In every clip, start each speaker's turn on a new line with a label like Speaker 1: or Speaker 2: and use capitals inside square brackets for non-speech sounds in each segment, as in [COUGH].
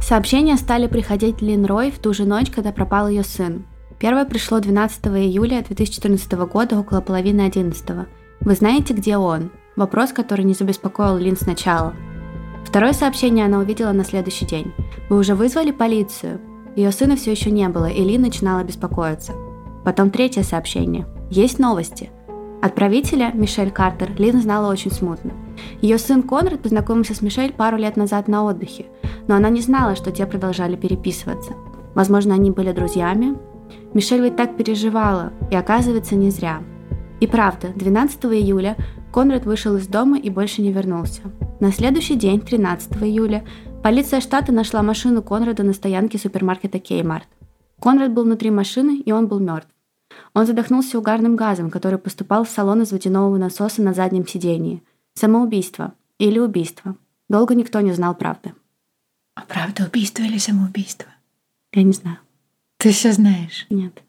Speaker 1: Сообщения стали приходить Лин Рой в ту же ночь, когда пропал ее сын. Первое пришло 12 июля 2014 года около половины 11. Вы знаете, где он? Вопрос, который не забеспокоил Лин сначала. Второе сообщение она увидела на следующий день. Вы уже вызвали полицию? Ее сына все еще не было, и Лин начинала беспокоиться. Потом третье сообщение. Есть новости. Отправителя, Мишель Картер, Лин знала очень смутно. Ее сын Конрад познакомился с Мишель пару лет назад на отдыхе, но она не знала, что те продолжали переписываться. Возможно, они были друзьями. Мишель ведь так переживала, и оказывается, не зря. И правда, 12 июля Конрад вышел из дома и больше не вернулся. На следующий день, 13 июля, полиция штата нашла машину Конрада на стоянке супермаркета Кеймарт. Конрад был внутри машины, и он был мертв. Он задохнулся угарным газом, который поступал в салон из водяного насоса на заднем сидении. Самоубийство. Или убийство. Долго никто не знал правды.
Speaker 2: А правда убийство или самоубийство?
Speaker 1: Я не знаю.
Speaker 2: Ты все знаешь?
Speaker 1: Нет.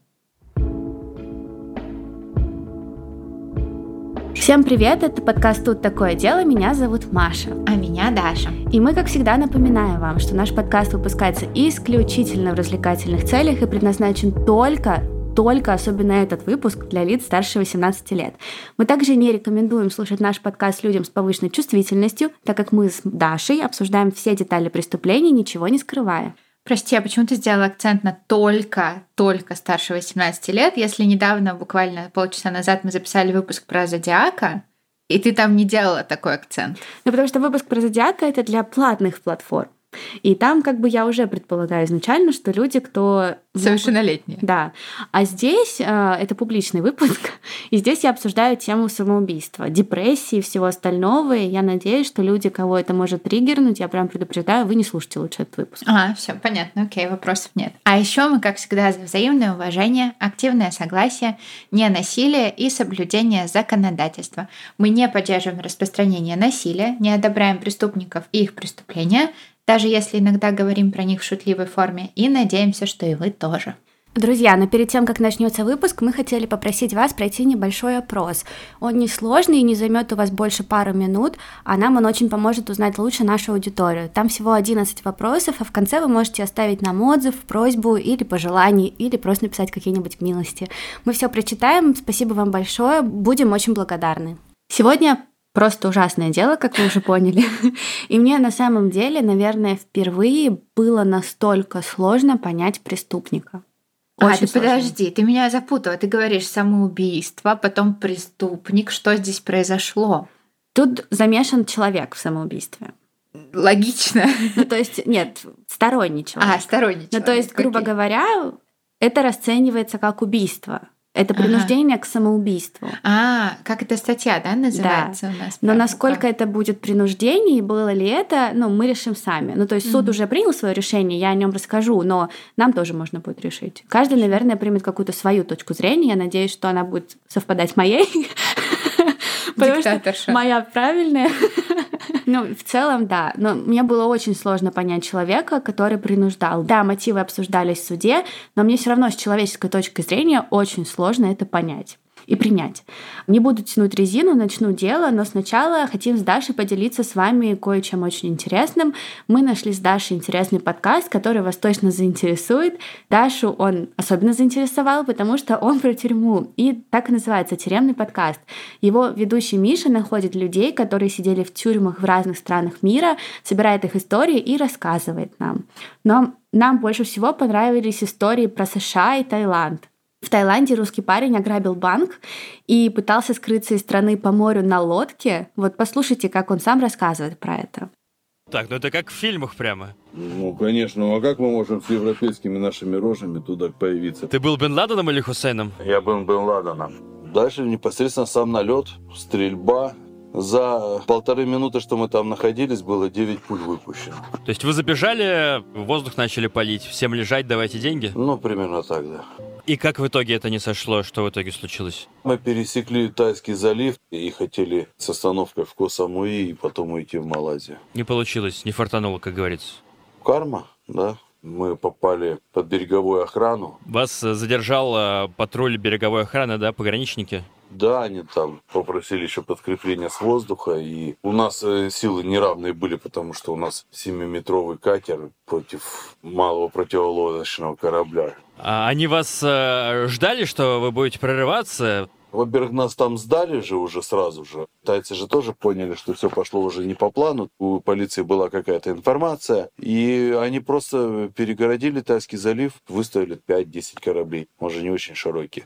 Speaker 1: Всем привет, это подкаст «Тут такое дело», меня зовут Маша.
Speaker 2: А меня Даша.
Speaker 1: И мы, как всегда, напоминаем вам, что наш подкаст выпускается исключительно в развлекательных целях и предназначен только только особенно этот выпуск для лиц старше 18 лет. Мы также не рекомендуем слушать наш подкаст людям с повышенной чувствительностью, так как мы с Дашей обсуждаем все детали преступлений, ничего не скрывая.
Speaker 2: Прости, а почему ты сделал акцент на только, только старше 18 лет, если недавно, буквально полчаса назад, мы записали выпуск про Зодиака, и ты там не делала такой акцент?
Speaker 1: Ну, потому что выпуск про Зодиака — это для платных платформ. И там как бы я уже предполагаю изначально, что люди, кто...
Speaker 2: Совершеннолетние.
Speaker 1: Да. А здесь э, это публичный выпуск, [LAUGHS] и здесь я обсуждаю тему самоубийства, депрессии и всего остального, и я надеюсь, что люди, кого это может триггернуть, я прям предупреждаю, вы не слушайте лучше этот выпуск.
Speaker 2: А, все понятно, окей, вопросов нет. А еще мы, как всегда, за взаимное уважение, активное согласие, не насилие и соблюдение законодательства. Мы не поддерживаем распространение насилия, не одобряем преступников и их преступления, даже если иногда говорим про них в шутливой форме, и надеемся, что и вы тоже.
Speaker 1: Друзья, но перед тем, как начнется выпуск, мы хотели попросить вас пройти небольшой опрос. Он не сложный и не займет у вас больше пару минут, а нам он очень поможет узнать лучше нашу аудиторию. Там всего 11 вопросов, а в конце вы можете оставить нам отзыв, просьбу или пожелание, или просто написать какие-нибудь милости. Мы все прочитаем, спасибо вам большое, будем очень благодарны. Сегодня просто ужасное дело, как вы уже поняли. [LAUGHS] И мне на самом деле, наверное, впервые было настолько сложно понять преступника.
Speaker 2: Очень а, ты сложно. подожди, ты меня запутала. Ты говоришь самоубийство, потом преступник. Что здесь произошло?
Speaker 1: Тут замешан человек в самоубийстве.
Speaker 2: Логично.
Speaker 1: Ну, то есть, нет, сторонний человек.
Speaker 2: А, сторонний человек.
Speaker 1: Ну, то есть, грубо Окей. говоря, это расценивается как убийство. Это принуждение ага. к самоубийству.
Speaker 2: А, как эта статья, да, называется
Speaker 1: да.
Speaker 2: у нас?
Speaker 1: Но насколько это будет принуждение и было ли это, ну, мы решим сами. Ну, то есть суд mm-hmm. уже принял свое решение, я о нем расскажу, но нам тоже можно будет решить. Каждый, наверное, примет какую-то свою точку зрения. Я надеюсь, что она будет совпадать с моей. [LAUGHS] Потому что моя правильная. Ну, в целом, да. Но мне было очень сложно понять человека, который принуждал. Да, мотивы обсуждались в суде, но мне все равно с человеческой точки зрения очень сложно это понять и принять. Не буду тянуть резину, начну дело, но сначала хотим с Дашей поделиться с вами кое-чем очень интересным. Мы нашли с Дашей интересный подкаст, который вас точно заинтересует. Дашу он особенно заинтересовал, потому что он про тюрьму. И так и называется «Тюремный подкаст». Его ведущий Миша находит людей, которые сидели в тюрьмах в разных странах мира, собирает их истории и рассказывает нам. Но нам больше всего понравились истории про США и Таиланд. В Таиланде русский парень ограбил банк и пытался скрыться из страны по морю на лодке. Вот послушайте, как он сам рассказывает про это.
Speaker 3: Так, ну это как в фильмах прямо.
Speaker 4: Ну, конечно. Ну, а как мы можем с европейскими нашими рожами туда появиться?
Speaker 3: Ты был Бен Ладеном или Хусейном?
Speaker 4: Я был Бен Ладеном. Дальше непосредственно сам налет, стрельба, за полторы минуты, что мы там находились, было 9 пуль выпущено.
Speaker 3: То есть вы забежали, воздух начали палить, всем лежать, давайте деньги?
Speaker 4: Ну, примерно так, да.
Speaker 3: И как в итоге это не сошло? Что в итоге случилось?
Speaker 4: Мы пересекли Тайский залив и хотели с остановкой в Косамуи и потом уйти в Малайзию.
Speaker 3: Не получилось, не фартануло, как говорится.
Speaker 4: Карма, да. Мы попали под береговую охрану.
Speaker 3: Вас э, задержал э, патруль береговой охраны, да, пограничники?
Speaker 4: Да, они там попросили еще подкрепление с воздуха, и у нас э, силы неравные были, потому что у нас 7-метровый катер против малого противолодочного корабля.
Speaker 3: А они вас ждали, что вы будете прорываться?
Speaker 4: Во-первых, нас там сдали же уже сразу же. Тайцы же тоже поняли, что все пошло уже не по плану. У полиции была какая-то информация. И они просто перегородили Тайский залив, выставили 5-10 кораблей. Он же не очень широкий.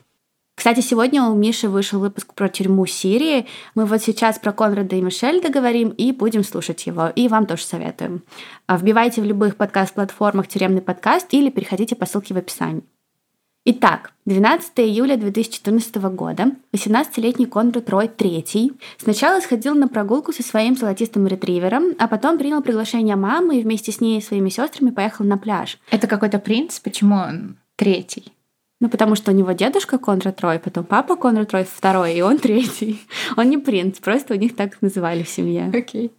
Speaker 1: Кстати, сегодня у Миши вышел выпуск про тюрьму Сирии. Мы вот сейчас про Конрада и Мишель договорим и будем слушать его. И вам тоже советуем. А вбивайте в любых подкаст-платформах «Тюремный подкаст» или переходите по ссылке в описании. Итак, 12 июля 2014 года 18-летний Конрад Рой III сначала сходил на прогулку со своим золотистым ретривером, а потом принял приглашение мамы и вместе с ней и своими сестрами поехал на пляж.
Speaker 2: Это какой-то принц? Почему он третий?
Speaker 1: Ну, потому что у него дедушка Конрад Рой, потом папа Конрад Рой второй, и он третий. Он не принц, просто у них так называли в семье.
Speaker 2: Окей. Okay.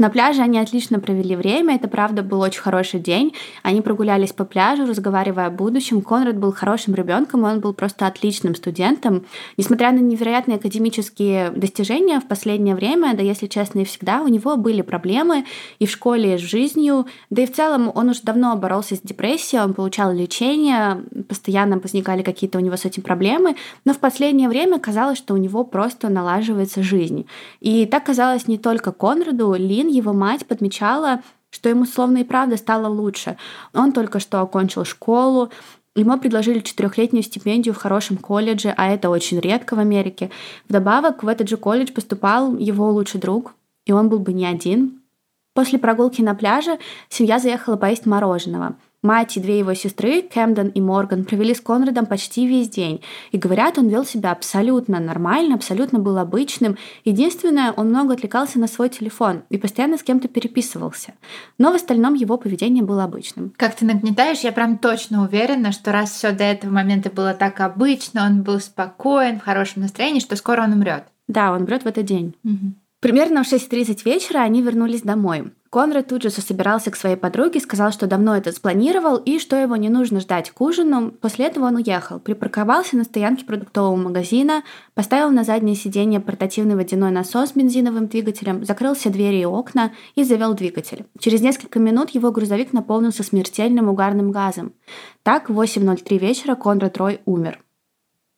Speaker 1: На пляже они отлично провели время, это правда был очень хороший день. Они прогулялись по пляжу, разговаривая о будущем. Конрад был хорошим ребенком, он был просто отличным студентом. Несмотря на невероятные академические достижения в последнее время, да если честно и всегда, у него были проблемы и в школе, и с жизнью. Да и в целом он уже давно боролся с депрессией, он получал лечение, постоянно возникали какие-то у него с этим проблемы, но в последнее время казалось, что у него просто налаживается жизнь. И так казалось не только Конраду, Лин его мать подмечала, что ему словно и правда стало лучше. Он только что окончил школу, Ему предложили четырехлетнюю стипендию в хорошем колледже, а это очень редко в Америке. Вдобавок в этот же колледж поступал его лучший друг, и он был бы не один. После прогулки на пляже семья заехала поесть мороженого – Мать и две его сестры, Кэмден и Морган, провели с Конрадом почти весь день. И говорят, он вел себя абсолютно нормально, абсолютно был обычным. Единственное, он много отвлекался на свой телефон и постоянно с кем-то переписывался. Но в остальном его поведение было обычным.
Speaker 2: Как ты нагнетаешь, я прям точно уверена, что раз все до этого момента было так обычно, он был спокоен, в хорошем настроении, что скоро он умрет.
Speaker 1: Да, он умрет в этот день.
Speaker 2: Угу.
Speaker 1: Примерно в 6.30 вечера они вернулись домой. Конрад тут же собирался к своей подруге, сказал, что давно это спланировал и что его не нужно ждать к ужину. После этого он уехал, припарковался на стоянке продуктового магазина, поставил на заднее сиденье портативный водяной насос с бензиновым двигателем, закрыл все двери и окна и завел двигатель. Через несколько минут его грузовик наполнился смертельным угарным газом. Так, в 8.03 вечера Конрад Рой умер.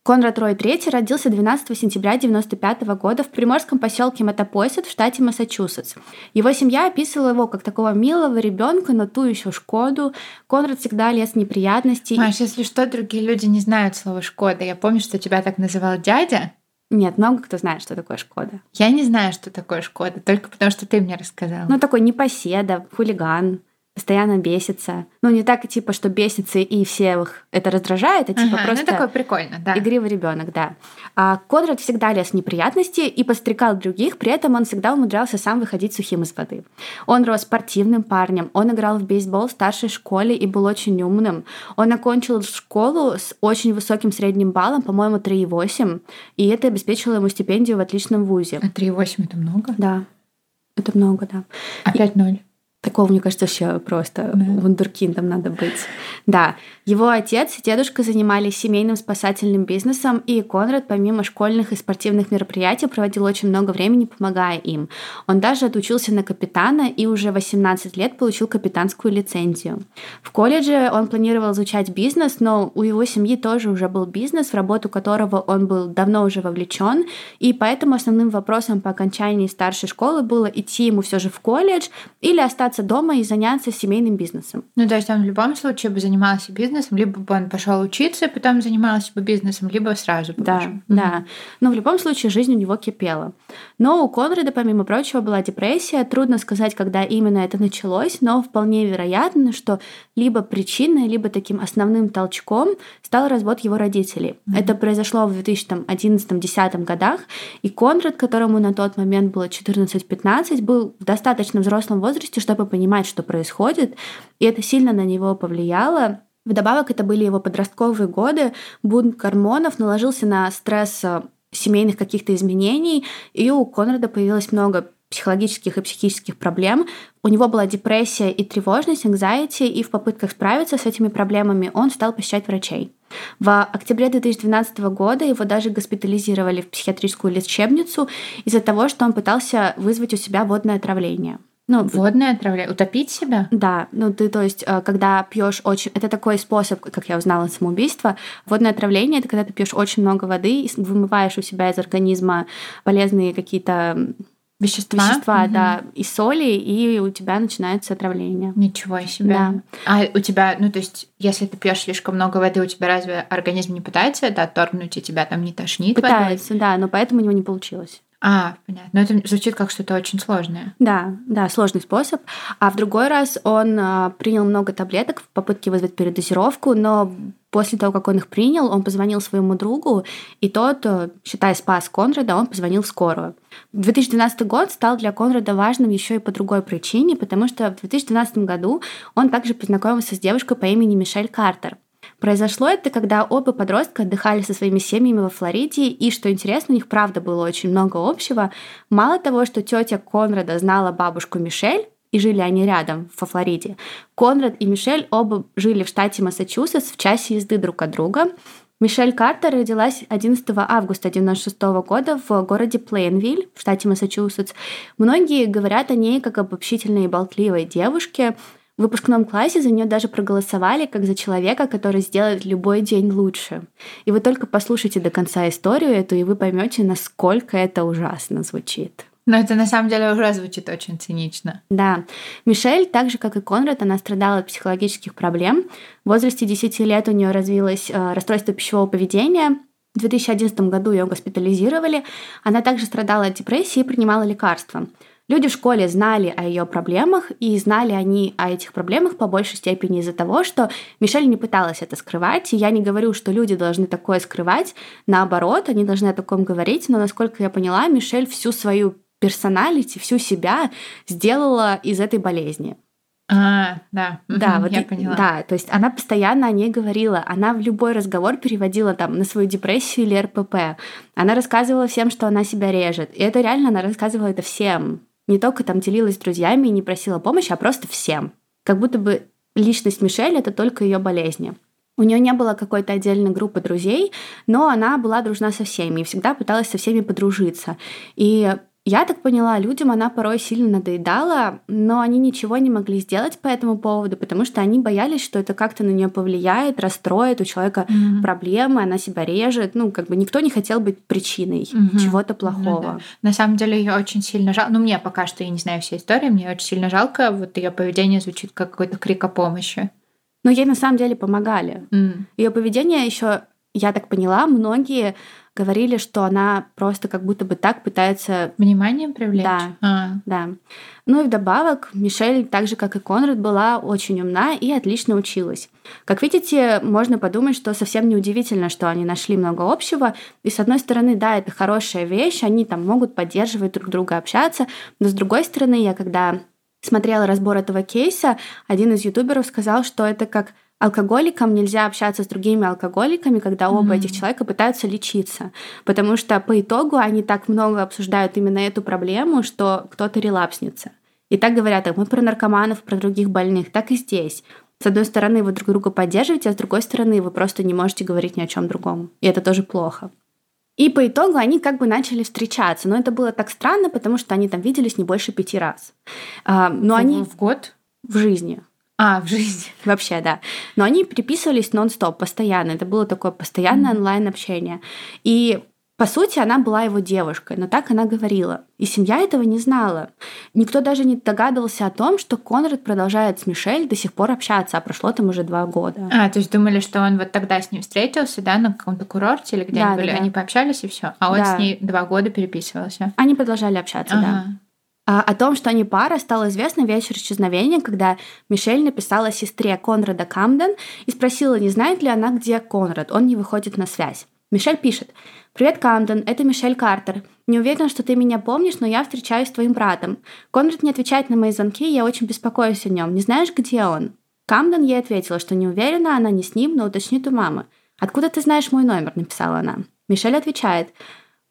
Speaker 1: Конрад Рой III родился 12 сентября 1995 года в приморском поселке Матапойсет в штате Массачусетс. Его семья описывала его как такого милого ребенка, но ту еще Шкоду. Конрад всегда лез в неприятности.
Speaker 2: Маш, если что, другие люди не знают слова Шкода. Я помню, что тебя так называл дядя.
Speaker 1: Нет, много кто знает, что такое Шкода.
Speaker 2: Я не знаю, что такое Шкода, только потому что ты мне рассказала.
Speaker 1: Ну, такой непоседа, хулиган постоянно бесится. Ну, не так, типа, что бесится и всех это раздражает, а типа
Speaker 2: ага,
Speaker 1: просто...
Speaker 2: Ну, такой прикольно, да.
Speaker 1: Игривый ребенок, да. А Конрад всегда лез в неприятности и подстрекал других, при этом он всегда умудрялся сам выходить сухим из воды. Он рос спортивным парнем, он играл в бейсбол в старшей школе и был очень умным. Он окончил школу с очень высоким средним баллом, по-моему, 3,8, и это обеспечило ему стипендию в отличном вузе.
Speaker 2: А 3,8 это много?
Speaker 1: Да. Это много, да.
Speaker 2: А 5,0?
Speaker 1: Такого, мне кажется, вообще просто да. вундеркиндом надо быть. Да, его отец и дедушка занимались семейным спасательным бизнесом, и Конрад, помимо школьных и спортивных мероприятий, проводил очень много времени, помогая им. Он даже отучился на капитана и уже 18 лет получил капитанскую лицензию. В колледже он планировал изучать бизнес, но у его семьи тоже уже был бизнес, в работу которого он был давно уже вовлечен, и поэтому основным вопросом по окончании старшей школы было идти ему все же в колледж или остаться остаться дома и заняться семейным бизнесом.
Speaker 2: Ну, то есть он в любом случае бы занимался бизнесом, либо бы он пошел учиться, потом занимался бы бизнесом, либо сразу.
Speaker 1: Да, mm-hmm. да. Но в любом случае жизнь у него кипела. Но у Конрада, помимо прочего, была депрессия. Трудно сказать, когда именно это началось, но вполне вероятно, что либо причиной, либо таким основным толчком стал развод его родителей. Mm-hmm. Это произошло в 2011-2010 годах, и Конрад, которому на тот момент было 14-15, был в достаточно взрослом возрасте, чтобы чтобы понимать, что происходит, и это сильно на него повлияло. Вдобавок, это были его подростковые годы, бунт гормонов наложился на стресс э, семейных каких-то изменений, и у Конрада появилось много психологических и психических проблем. У него была депрессия и тревожность, anxiety, и в попытках справиться с этими проблемами он стал посещать врачей. В октябре 2012 года его даже госпитализировали в психиатрическую лечебницу из-за того, что он пытался вызвать у себя водное отравление.
Speaker 2: Ну, водное отравление, утопить себя?
Speaker 1: Да, ну ты, то есть, э, когда пьешь очень, это такой способ, как я узнала, самоубийства. Водное отравление это когда ты пьешь очень много воды и вымываешь у себя из организма полезные какие-то
Speaker 2: Вещества?
Speaker 1: Вещества, угу. да, и соли, и у тебя начинается отравление.
Speaker 2: Ничего себе.
Speaker 1: Да.
Speaker 2: А у тебя, ну то есть, если ты пьешь слишком много воды, у тебя разве организм не пытается это отторгнуть, и тебя там не тошнит?
Speaker 1: Пытается,
Speaker 2: водой?
Speaker 1: да, но поэтому у него не получилось.
Speaker 2: А, понятно. Но это звучит как что-то очень сложное.
Speaker 1: Да, да, сложный способ. А в другой раз он а, принял много таблеток в попытке вызвать передозировку, но после того, как он их принял, он позвонил своему другу, и тот, э, считая спас Конрада, он позвонил в скорую. 2012 год стал для Конрада важным еще и по другой причине, потому что в 2012 году он также познакомился с девушкой по имени Мишель Картер. Произошло это, когда оба подростка отдыхали со своими семьями во Флориде, и, что интересно, у них правда было очень много общего. Мало того, что тетя Конрада знала бабушку Мишель, и жили они рядом, во Флориде. Конрад и Мишель оба жили в штате Массачусетс в часе езды друг от друга. Мишель Картер родилась 11 августа 1996 года в городе Плейнвиль в штате Массачусетс. Многие говорят о ней как об общительной и болтливой девушке, в выпускном классе за нее даже проголосовали как за человека, который сделает любой день лучше. И вы только послушайте до конца историю эту, и вы поймете, насколько это ужасно звучит.
Speaker 2: Но это на самом деле уже звучит очень цинично.
Speaker 1: Да. Мишель, так же как и Конрад, она страдала от психологических проблем. В возрасте 10 лет у нее развилось э, расстройство пищевого поведения. В 2011 году ее госпитализировали. Она также страдала от депрессии и принимала лекарства. Люди в школе знали о ее проблемах, и знали они о этих проблемах по большей степени из-за того, что Мишель не пыталась это скрывать. И я не говорю, что люди должны такое скрывать. Наоборот, они должны о таком говорить. Но, насколько я поняла, Мишель всю свою персоналити, всю себя сделала из этой болезни.
Speaker 2: А, да,
Speaker 1: да, вот
Speaker 2: я
Speaker 1: и,
Speaker 2: поняла.
Speaker 1: Да, то есть она постоянно о ней говорила, она в любой разговор переводила там на свою депрессию или РПП. Она рассказывала всем, что она себя режет. И это реально она рассказывала это всем не только там делилась с друзьями и не просила помощи, а просто всем. Как будто бы личность Мишель — это только ее болезни. У нее не было какой-то отдельной группы друзей, но она была дружна со всеми и всегда пыталась со всеми подружиться. И я так поняла, людям она порой сильно надоедала, но они ничего не могли сделать по этому поводу, потому что они боялись, что это как-то на нее повлияет, расстроит, у человека mm-hmm. проблемы, она себя режет. Ну, как бы никто не хотел быть причиной mm-hmm. чего-то плохого. Ну, да.
Speaker 2: На самом деле ее очень сильно жалко. Ну, мне пока что я не знаю всей истории, мне очень сильно жалко. Вот ее поведение звучит как какой-то крик о помощи.
Speaker 1: Но ей на самом деле помогали. Mm. Ее поведение еще, я так поняла, многие говорили, что она просто как будто бы так пытается...
Speaker 2: Внимание привлечь?
Speaker 1: Да, а. да. Ну и вдобавок, Мишель, так же как и Конрад, была очень умна и отлично училась. Как видите, можно подумать, что совсем неудивительно, что они нашли много общего. И с одной стороны, да, это хорошая вещь, они там могут поддерживать друг друга, общаться. Но с другой стороны, я когда смотрела разбор этого кейса, один из ютуберов сказал, что это как алкоголикам нельзя общаться с другими алкоголиками, когда оба mm-hmm. этих человека пытаются лечиться, потому что по итогу они так много обсуждают именно эту проблему, что кто-то релапснется. И так говорят, так мы про наркоманов, про других больных, так и здесь. С одной стороны, вы друг друга поддерживаете, а с другой стороны, вы просто не можете говорить ни о чем другом. И это тоже плохо. И по итогу они как бы начали встречаться. Но это было так странно, потому что они там виделись не больше пяти раз. А, но они...
Speaker 2: В год?
Speaker 1: В жизни.
Speaker 2: А, в жизни. [LAUGHS]
Speaker 1: Вообще, да. Но они переписывались нон-стоп, постоянно. Это было такое постоянное mm-hmm. онлайн-общение. И по сути, она была его девушкой, но так она говорила. И семья этого не знала. Никто даже не догадывался о том, что Конрад продолжает с Мишель до сих пор общаться, а прошло там уже два года.
Speaker 2: А, то есть думали, что он вот тогда с ним встретился, да, на каком-то курорте или где да, да, да. они пообщались и все, а он да. с ней два года переписывался.
Speaker 1: Они продолжали общаться, ага. да. А, о том, что они пара, стало известно вечер исчезновения, когда Мишель написала сестре Конрада Камден и спросила, не знает ли она, где Конрад. Он не выходит на связь. Мишель пишет. «Привет, Камден, это Мишель Картер. Не уверена, что ты меня помнишь, но я встречаюсь с твоим братом. Конрад не отвечает на мои звонки, и я очень беспокоюсь о нем. Не знаешь, где он?» Камден ей ответила, что не уверена, она не с ним, но уточнит у мамы. «Откуда ты знаешь мой номер?» – написала она. Мишель отвечает.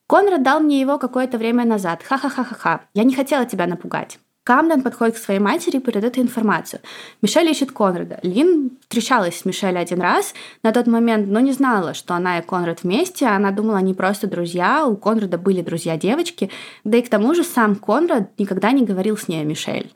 Speaker 1: Конрад дал мне его какое-то время назад. Ха-ха-ха-ха-ха. Я не хотела тебя напугать. Камден подходит к своей матери и передает ей информацию. Мишель ищет Конрада. Лин встречалась с Мишель один раз на тот момент, но не знала, что она и Конрад вместе. Она думала, они просто друзья. У Конрада были друзья-девочки. Да и к тому же сам Конрад никогда не говорил с ней о Мишель.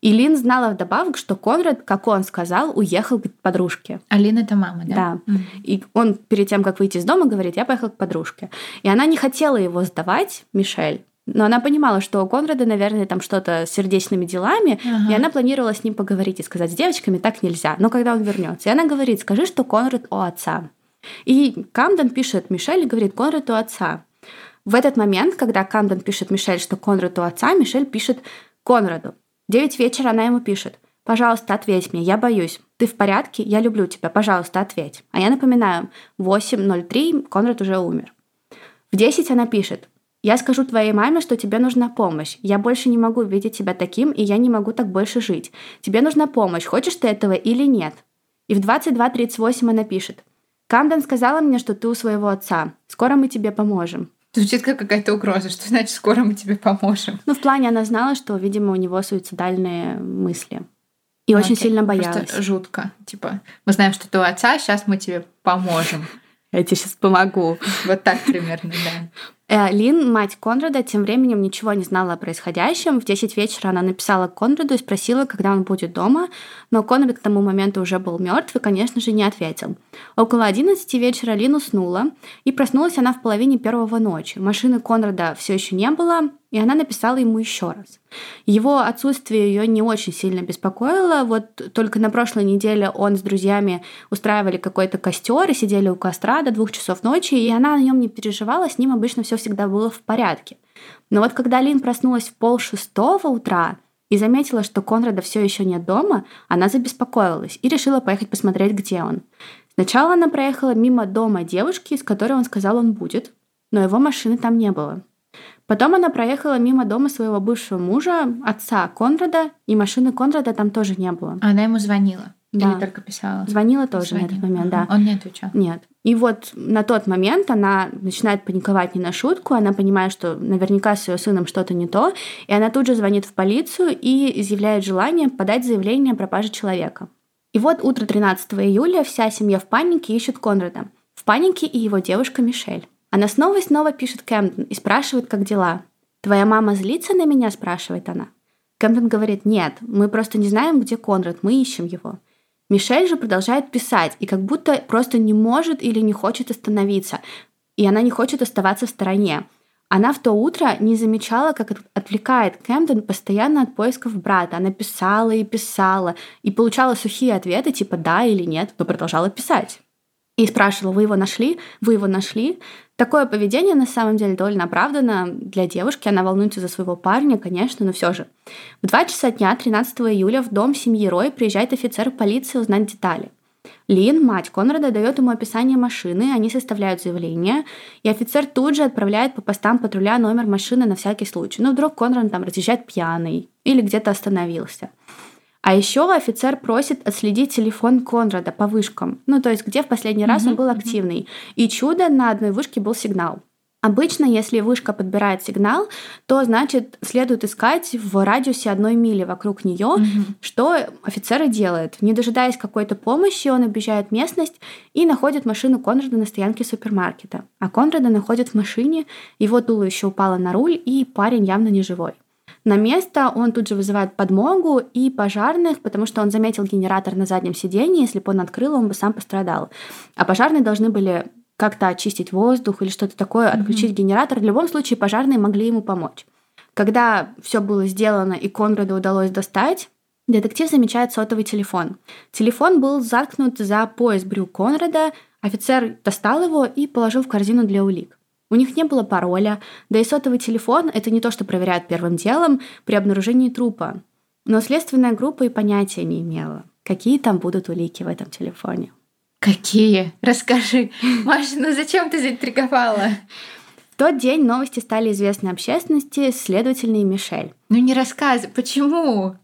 Speaker 1: И Лин знала вдобавок, что Конрад, как он сказал, уехал к подружке.
Speaker 2: А Лин это мама, да?
Speaker 1: Да. Mm-hmm. И он перед тем, как выйти из дома, говорит, я поехал к подружке. И она не хотела его сдавать, Мишель, но она понимала, что у Конрада, наверное, там что-то с сердечными делами, ага. и она планировала с ним поговорить и сказать, с девочками так нельзя, но когда он вернется. И она говорит, скажи, что Конрад у отца. И Камден пишет Мишель и говорит, Конрад у отца. В этот момент, когда Камден пишет Мишель, что Конрад у отца, Мишель пишет Конраду. Девять вечера она ему пишет. Пожалуйста, ответь мне, я боюсь. Ты в порядке? Я люблю тебя. Пожалуйста, ответь. А я напоминаю, 8.03 Конрад уже умер. В 10 она пишет. Я скажу твоей маме, что тебе нужна помощь. Я больше не могу видеть тебя таким, и я не могу так больше жить. Тебе нужна помощь, хочешь ты этого или нет? И в 22.38 она пишет. Камден сказала мне, что ты у своего отца. Скоро мы тебе поможем.
Speaker 2: Звучит как какая-то угроза, что значит скоро мы тебе поможем.
Speaker 1: Ну, в плане она знала, что, видимо, у него суицидальные мысли. И ну, очень окей. сильно боялась. Просто
Speaker 2: жутко. Типа, мы знаем, что ты у отца, сейчас мы тебе поможем. [LAUGHS]
Speaker 1: Я тебе сейчас помогу.
Speaker 2: Вот так примерно, да.
Speaker 1: Э, Лин, мать Конрада, тем временем ничего не знала о происходящем. В 10 вечера она написала Конраду и спросила, когда он будет дома, но Конрад к тому моменту уже был мертв и, конечно же, не ответил. Около 11 вечера Лин уснула, и проснулась она в половине первого ночи. Машины Конрада все еще не было, и она написала ему еще раз. Его отсутствие ее не очень сильно беспокоило. Вот только на прошлой неделе он с друзьями устраивали какой-то костер и сидели у костра до двух часов ночи, и она о нем не переживала, с ним обычно все всегда было в порядке. Но вот когда Лин проснулась в пол шестого утра и заметила, что Конрада все еще нет дома, она забеспокоилась и решила поехать посмотреть, где он. Сначала она проехала мимо дома девушки, с которой он сказал, он будет, но его машины там не было. Потом она проехала мимо дома своего бывшего мужа, отца Конрада, и машины Конрада там тоже не было.
Speaker 2: Она ему звонила? Да. Или только писала?
Speaker 1: Звонила тоже Звонила. на этот момент, да.
Speaker 2: Он не отвечал?
Speaker 1: Нет. И вот на тот момент она начинает паниковать не на шутку, она понимает, что наверняка с ее сыном что-то не то, и она тут же звонит в полицию и изъявляет желание подать заявление о пропаже человека. И вот утро 13 июля вся семья в панике ищет Конрада. В панике и его девушка Мишель. Она снова и снова пишет Кэмптон и спрашивает, как дела. «Твоя мама злится на меня?» – спрашивает она. Кэмптон говорит, нет, мы просто не знаем, где Конрад, мы ищем его. Мишель же продолжает писать и как будто просто не может или не хочет остановиться. И она не хочет оставаться в стороне. Она в то утро не замечала, как отвлекает Кэмден постоянно от поисков брата. Она писала и писала, и получала сухие ответы, типа «да» или «нет», но продолжала писать. И спрашивала, вы его нашли? Вы его нашли? Такое поведение на самом деле довольно оправдано для девушки. Она волнуется за своего парня, конечно, но все же. В 2 часа дня 13 июля в дом семьи Рой приезжает офицер полиции узнать детали. Лин, мать Конрада, дает ему описание машины, они составляют заявление, и офицер тут же отправляет по постам патруля номер машины на всякий случай. Ну, вдруг Конрад там разъезжает пьяный или где-то остановился. А еще офицер просит отследить телефон Конрада по вышкам. Ну, то есть, где в последний раз mm-hmm. он был активный. И чудо, на одной вышке был сигнал. Обычно, если вышка подбирает сигнал, то значит следует искать в радиусе одной мили вокруг нее, mm-hmm. что офицер и делает. Не дожидаясь какой-то помощи, он объезжает местность и находит машину Конрада на стоянке супермаркета. А Конрада находит в машине, его туловище упало на руль, и парень явно не живой. На место он тут же вызывает подмогу и пожарных, потому что он заметил генератор на заднем сиденье. Если бы он открыл, он бы сам пострадал. А пожарные должны были как-то очистить воздух или что-то такое, отключить mm-hmm. генератор. В любом случае пожарные могли ему помочь. Когда все было сделано и Конраду удалось достать, детектив замечает сотовый телефон. Телефон был заткнут за пояс брюк Конрада, офицер достал его и положил в корзину для улик. У них не было пароля, да и сотовый телефон — это не то, что проверяют первым делом при обнаружении трупа. Но следственная группа и понятия не имела, какие там будут улики в этом телефоне.
Speaker 2: Какие? Расскажи. Маша, ну зачем ты заинтриговала?
Speaker 1: В тот день новости стали известны общественности, следовательно, и Мишель.
Speaker 2: Ну не рассказывай, почему?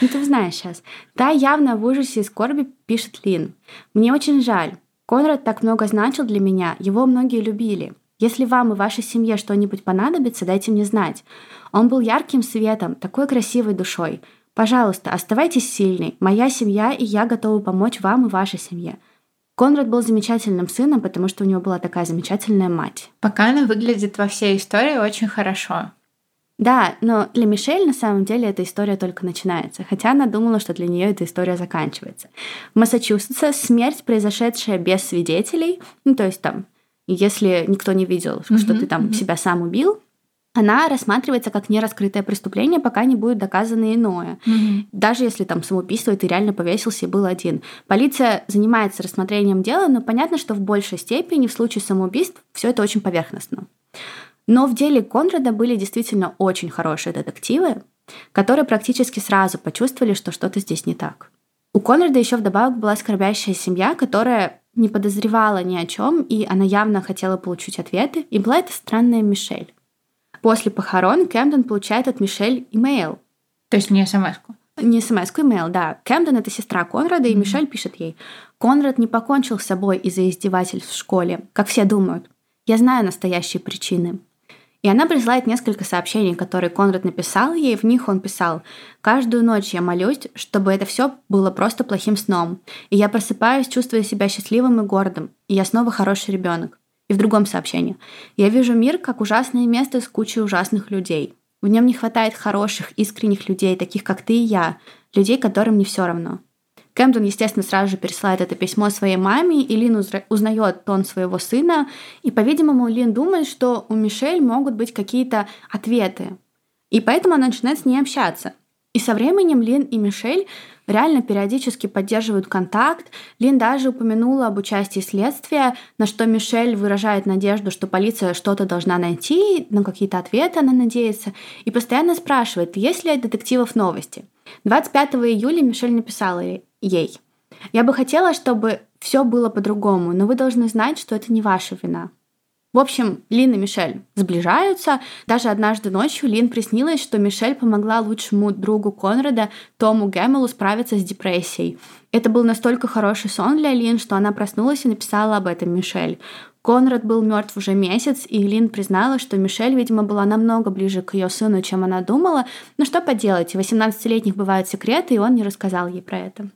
Speaker 1: Ну ты знаешь сейчас. Та явно в ужасе и скорби пишет Лин. Мне очень жаль. Конрад так много значил для меня, его многие любили. Если вам и вашей семье что-нибудь понадобится, дайте мне знать. Он был ярким светом, такой красивой душой. Пожалуйста, оставайтесь сильной. Моя семья и я готовы помочь вам и вашей семье. Конрад был замечательным сыном, потому что у него была такая замечательная мать.
Speaker 2: Пока она выглядит во всей истории очень хорошо.
Speaker 1: Да, но для Мишель на самом деле эта история только начинается, хотя она думала, что для нее эта история заканчивается. В Массачусетсе смерть, произошедшая без свидетелей, ну то есть там, если никто не видел, mm-hmm, что ты там mm-hmm. себя сам убил, она рассматривается как нераскрытое преступление, пока не будет доказано иное. Mm-hmm. Даже если там самоубийство, и ты реально повесился и был один. Полиция занимается рассмотрением дела, но понятно, что в большей степени в случае самоубийств все это очень поверхностно. Но в деле Конрада были действительно очень хорошие детективы, которые практически сразу почувствовали, что что-то здесь не так. У Конрада еще вдобавок была скорбящая семья, которая не подозревала ни о чем, и она явно хотела получить ответы, и была это странная Мишель. После похорон Кэмден получает от Мишель имейл.
Speaker 2: То есть не смс-ку?
Speaker 1: Не смс имейл, да. Кэмден — это сестра Конрада, и mm-hmm. Мишель пишет ей. Конрад не покончил с собой из-за издевательств в школе, как все думают. Я знаю настоящие причины. И она присылает несколько сообщений, которые Конрад написал ей. В них он писал «Каждую ночь я молюсь, чтобы это все было просто плохим сном. И я просыпаюсь, чувствуя себя счастливым и гордым. И я снова хороший ребенок. И в другом сообщении. Я вижу мир как ужасное место с кучей ужасных людей. В нем не хватает хороших, искренних людей, таких как ты и я, людей, которым не все равно. Кэмптон, естественно, сразу же пересылает это письмо своей маме, и Лин узнает тон своего сына, и, по-видимому, Лин думает, что у Мишель могут быть какие-то ответы. И поэтому она начинает с ней общаться. И со временем Лин и Мишель реально периодически поддерживают контакт. Лин даже упомянула об участии следствия, на что Мишель выражает надежду, что полиция что-то должна найти, на какие-то ответы она надеется, и постоянно спрашивает, есть ли от детективов новости. 25 июля Мишель написала ей, «Я бы хотела, чтобы все было по-другому, но вы должны знать, что это не ваша вина. В общем, Лин и Мишель сближаются. Даже однажды ночью Лин приснилось, что Мишель помогла лучшему другу Конрада, Тому Гэмелу, справиться с депрессией. Это был настолько хороший сон для Лин, что она проснулась и написала об этом Мишель. Конрад был мертв уже месяц, и Лин признала, что Мишель, видимо, была намного ближе к ее сыну, чем она думала. Но что поделать, у 18-летних бывают секреты, и он не рассказал ей про это.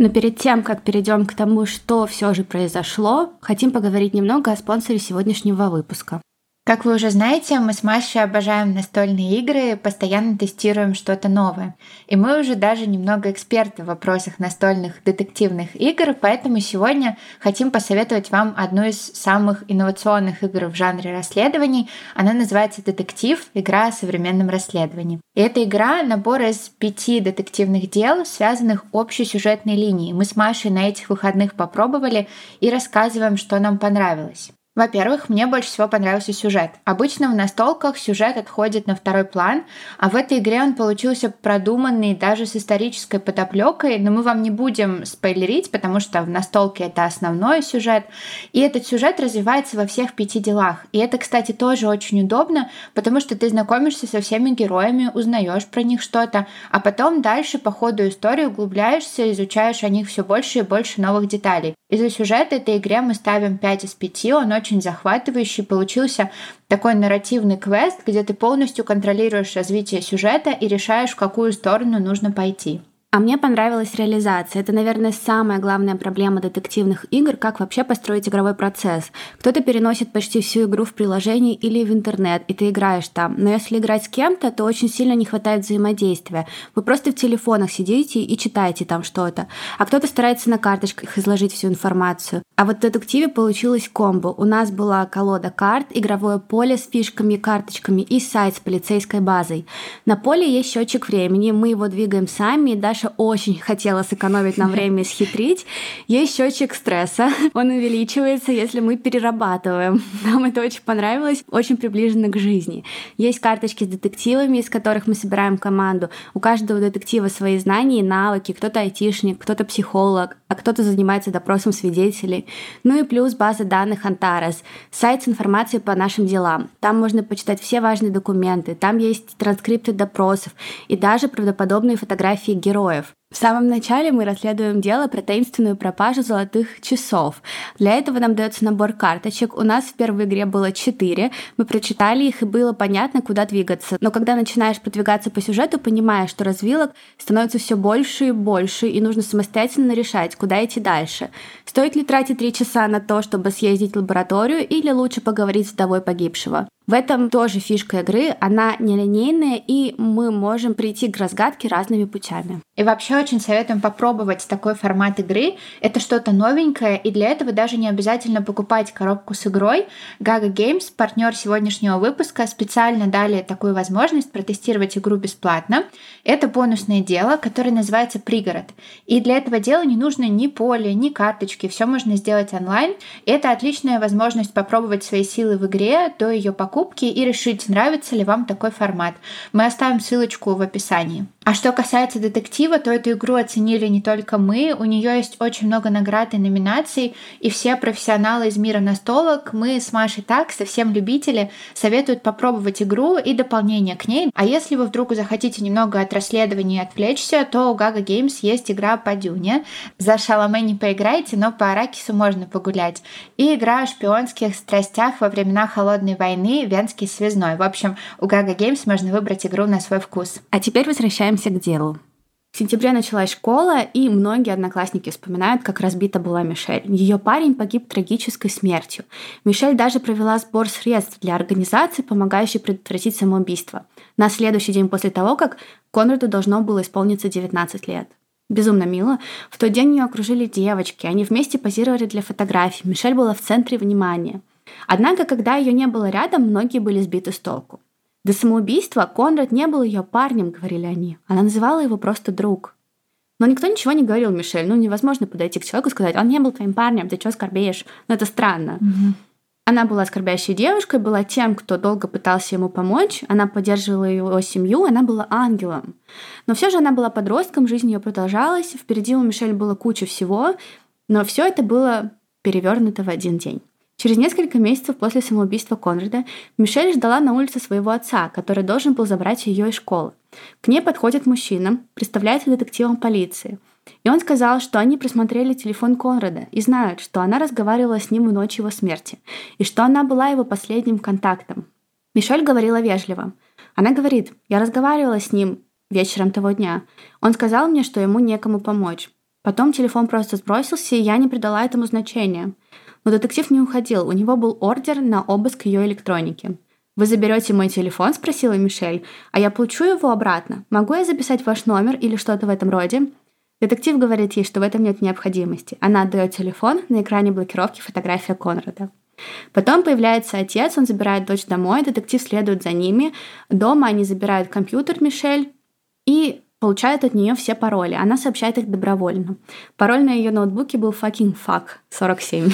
Speaker 1: Но перед тем, как перейдем к тому, что все же произошло, хотим поговорить немного о спонсоре сегодняшнего выпуска.
Speaker 2: Как вы уже знаете, мы с Машей обожаем настольные игры, постоянно тестируем что-то новое. И мы уже даже немного эксперты в вопросах настольных детективных игр, поэтому сегодня хотим посоветовать вам одну из самых инновационных игр в жанре расследований. Она называется «Детектив. Игра о современном расследовании». И эта игра — набор из пяти детективных дел, связанных общей сюжетной линией. Мы с Машей на этих выходных попробовали и рассказываем, что нам понравилось. Во-первых, мне больше всего понравился сюжет. Обычно в настолках сюжет отходит на второй план, а в этой игре он получился продуманный даже с исторической подоплекой, но мы вам не будем спойлерить, потому что в настолке это основной сюжет. И этот сюжет развивается во всех пяти делах. И это, кстати, тоже очень удобно, потому что ты знакомишься со всеми героями, узнаешь про них что-то, а потом дальше по ходу истории углубляешься, изучаешь о них все больше и больше новых деталей. Из-за сюжета этой игре мы ставим 5 из 5, он очень захватывающий. Получился такой нарративный квест, где ты полностью контролируешь развитие сюжета и решаешь, в какую сторону нужно пойти.
Speaker 1: А мне понравилась реализация. Это, наверное, самая главная проблема детективных игр, как вообще построить игровой процесс. Кто-то переносит почти всю игру в приложение или в интернет, и ты играешь там. Но если играть с кем-то, то очень сильно не хватает взаимодействия. Вы просто в телефонах сидите и читаете там что-то. А кто-то старается на карточках изложить всю информацию. А вот в детективе получилось комбо. У нас была колода карт, игровое поле с фишками, карточками и сайт с полицейской базой. На поле есть счетчик времени, мы его двигаем сами, и даже Даша очень хотела сэкономить нам время и схитрить. Есть счетчик стресса. [LAUGHS] Он увеличивается, если мы перерабатываем. [LAUGHS] Нам это очень понравилось, очень приближено к жизни. Есть карточки с детективами, из которых мы собираем команду. У каждого детектива свои знания и навыки. Кто-то айтишник, кто-то психолог, а кто-то занимается допросом свидетелей. Ну и плюс база данных Антарес, сайт с информацией по нашим делам. Там можно почитать все важные документы, там есть транскрипты допросов и даже правдоподобные фотографии героев героев. В самом начале мы расследуем дело про таинственную пропажу золотых часов. Для этого нам дается набор карточек. У нас в первой игре было четыре. Мы прочитали их, и было понятно, куда двигаться. Но когда начинаешь продвигаться по сюжету, понимаешь, что развилок становится все больше и больше, и нужно самостоятельно решать, куда идти дальше. Стоит ли тратить три часа на то, чтобы съездить в лабораторию, или лучше поговорить с вдовой погибшего? В этом тоже фишка игры, она нелинейная, и мы можем прийти к разгадке разными путями.
Speaker 2: И вообще очень советуем попробовать такой формат игры. Это что-то новенькое, и для этого даже не обязательно покупать коробку с игрой. Gaga Games, партнер сегодняшнего выпуска, специально дали такую возможность протестировать игру бесплатно. Это бонусное дело, которое называется «Пригород». И для этого дела не нужно ни поле, ни карточки, все можно сделать онлайн. Это отличная возможность попробовать свои силы в игре до ее покупки и решить, нравится ли вам такой формат. Мы оставим ссылочку в описании. А что касается детектива, то эту игру оценили не только мы, у нее есть очень много наград и номинаций, и все профессионалы из мира настолок, мы с Машей так, совсем любители, советуют попробовать игру и дополнение к ней. А если вы вдруг захотите немного от расследований отвлечься, то у Gaga Games есть игра по Дюне. За Шаломе не поиграете, но по Аракису можно погулять. И игра о шпионских страстях во времена Холодной войны «Венский связной». В общем, у Gaga Games можно выбрать игру на свой вкус.
Speaker 1: А теперь возвращаемся возвращаемся к делу. В сентябре началась школа, и многие одноклассники вспоминают, как разбита была Мишель. Ее парень погиб трагической смертью. Мишель даже провела сбор средств для организации, помогающей предотвратить самоубийство. На следующий день после того, как Конраду должно было исполниться 19 лет. Безумно мило. В тот день ее окружили девочки. Они вместе позировали для фотографий. Мишель была в центре внимания. Однако, когда ее не было рядом, многие были сбиты с толку. До самоубийства Конрад не был ее парнем, говорили они. Она называла его просто друг. Но никто ничего не говорил Мишель. Ну, невозможно подойти к человеку и сказать, он не был твоим парнем, ты что скорбеешь? Ну, это странно.
Speaker 2: Мгм.
Speaker 1: Она была скорбящей девушкой, была тем, кто долго пытался ему помочь, она поддерживала его семью, она была ангелом. Но все же она была подростком, жизнь ее продолжалась, впереди у Мишель было куча всего, но все это было перевернуто в один день. Через несколько месяцев после самоубийства Конрада Мишель ждала на улице своего отца, который должен был забрать ее из школы. К ней подходит мужчина, представляется детективом полиции. И он сказал, что они просмотрели телефон Конрада и знают, что она разговаривала с ним в ночь его смерти, и что она была его последним контактом. Мишель говорила вежливо. Она говорит, я разговаривала с ним вечером того дня. Он сказал мне, что ему некому помочь. Потом телефон просто сбросился, и я не придала этому значения. Но детектив не уходил, у него был ордер на обыск ее электроники. «Вы заберете мой телефон?» – спросила Мишель. «А я получу его обратно. Могу я записать ваш номер или что-то в этом роде?» Детектив говорит ей, что в этом нет необходимости. Она отдает телефон, на экране блокировки фотография Конрада. Потом появляется отец, он забирает дочь домой, детектив следует за ними. Дома они забирают компьютер Мишель и получают от нее все пароли. Она сообщает их добровольно. Пароль на ее ноутбуке был fucking fuck 47.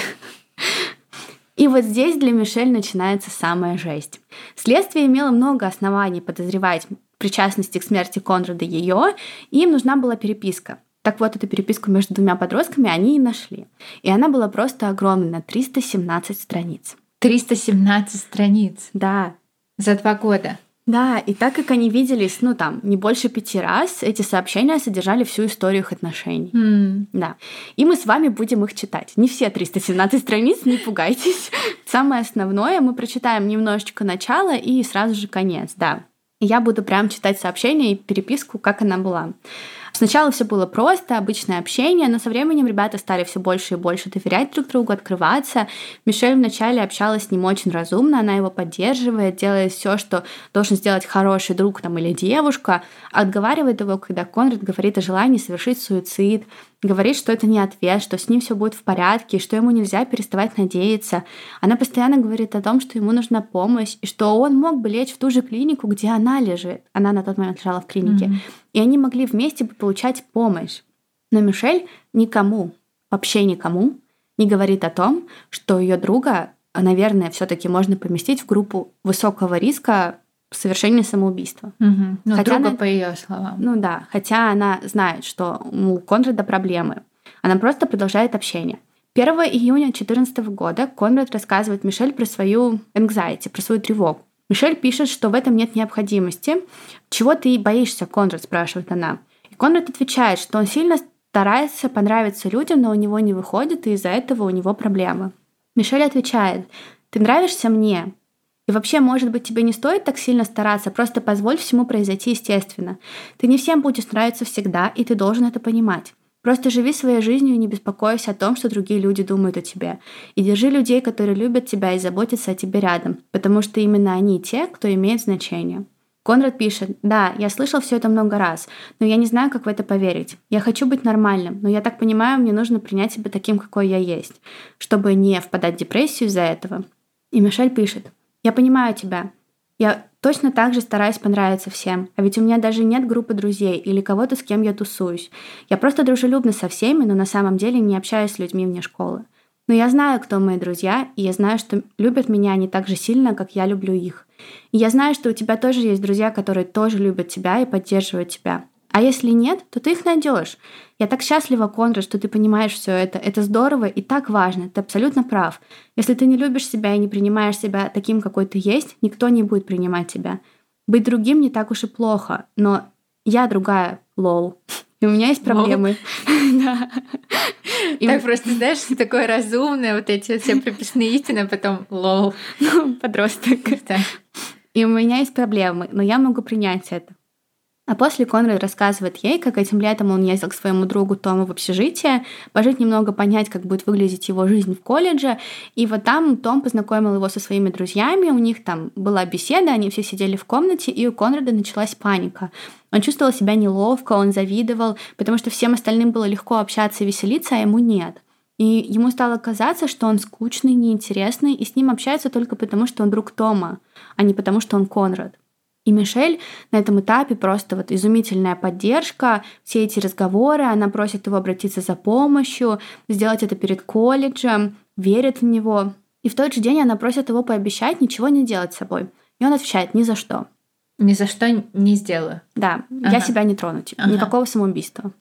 Speaker 1: И вот здесь для Мишель начинается самая жесть. Следствие имело много оснований подозревать причастности к смерти Конрада ее, и им нужна была переписка. Так вот, эту переписку между двумя подростками они и нашли. И она была просто огромная, на 317 страниц.
Speaker 2: 317 страниц
Speaker 1: Да,
Speaker 2: за два года.
Speaker 1: Да, и так как они виделись, ну там, не больше пяти раз, эти сообщения содержали всю историю их отношений.
Speaker 2: М,
Speaker 1: Да. И мы с вами будем их читать. Не все 317 страниц, не пугайтесь. Самое основное мы прочитаем немножечко начало и сразу же конец, да. Я буду прям читать сообщение и переписку, как она была. Сначала все было просто, обычное общение, но со временем ребята стали все больше и больше доверять друг другу, открываться. Мишель вначале общалась с ним очень разумно, она его поддерживает, делает все, что должен сделать хороший друг там, или девушка, отговаривает его, когда Конрад говорит о желании совершить суицид, говорит, что это не ответ, что с ним все будет в порядке, что ему нельзя переставать надеяться. Она постоянно говорит о том, что ему нужна помощь, и что он мог бы лечь в ту же клинику, где она лежит. Она на тот момент лежала в клинике.
Speaker 2: Мгм.
Speaker 1: И они могли вместе бы получать помощь. Но Мишель никому, вообще никому, не говорит о том, что ее друга, наверное, все-таки можно поместить в группу высокого риска совершения самоубийства.
Speaker 2: мгм. Ну,
Speaker 1: Хотя
Speaker 2: друга
Speaker 1: она-
Speaker 2: по ее словам.
Speaker 1: Ну да, хотя она знает, что у Конрада проблемы. Она просто продолжает общение. 1 июня 2014 года Конрад рассказывает Мишель про свою anxiety, про свою тревогу. Мишель пишет, что в этом нет необходимости. «Чего ты боишься, Конрад?» – спрашивает она. И Конрад отвечает, что он сильно старается понравиться людям, но у него не выходит, и из-за этого у него проблемы. Мишель отвечает, ты нравишься мне, и вообще, может быть, тебе не стоит так сильно стараться, просто позволь всему произойти естественно. Ты не всем будешь нравиться всегда, и ты должен это понимать. Просто живи своей жизнью и не беспокойся о том, что другие люди думают о тебе. И держи людей, которые любят тебя и заботятся о тебе рядом, потому что именно они те, кто имеет значение. Конрад пишет, да, я слышал все это много раз, но я не знаю, как в это поверить. Я хочу быть нормальным, но я так понимаю, мне нужно принять себя таким, какой я есть, чтобы не впадать в депрессию из-за этого. И Мишель пишет, я понимаю тебя. Я точно так же стараюсь понравиться всем, а ведь у меня даже нет группы друзей или кого-то, с кем я тусуюсь. Я просто дружелюбна со всеми, но на самом деле не общаюсь с людьми вне школы. Но я знаю, кто мои друзья, и я знаю, что любят меня они так же сильно, как я люблю их. И я знаю, что у тебя тоже есть друзья, которые тоже любят тебя и поддерживают тебя. А если нет, то ты их найдешь. Я так счастлива, Конрад, что ты понимаешь все это. Это здорово и так важно. Ты абсолютно прав. Если ты не любишь себя и не принимаешь себя таким, какой ты есть, никто не будет принимать тебя. Быть другим не так уж и плохо, но я другая, лол. И у меня есть проблемы. [LAUGHS]
Speaker 2: Да. Так просто, знаешь, такое разумное, вот эти все прописные истины, а потом лол. [LAUGHS]
Speaker 1: Ну, подросток. И у меня есть проблемы, но я могу принять это. А после Конрад рассказывает ей, как этим летом он ездил к своему другу Тому в общежитие, пожить немного, понять, как будет выглядеть его жизнь в колледже. И вот там Том познакомил его со своими друзьями, у них там была беседа, они все сидели в комнате, и у Конрада началась паника. Он чувствовал себя неловко, он завидовал, потому что всем остальным было легко общаться и веселиться, а ему нет. И ему стало казаться, что он скучный, неинтересный, и с ним общаются только потому, что он друг Тома, а не потому, что он Конрад. И Мишель на этом этапе просто вот изумительная поддержка, все эти разговоры, она просит его обратиться за помощью, сделать это перед колледжем, верит в него. И в тот же день она просит его пообещать ничего не делать с собой. И он отвечает «ни за что».
Speaker 2: Ни за что не сделаю.
Speaker 1: Да, ага. я себя не трону, типа, ага. никакого самоубийства.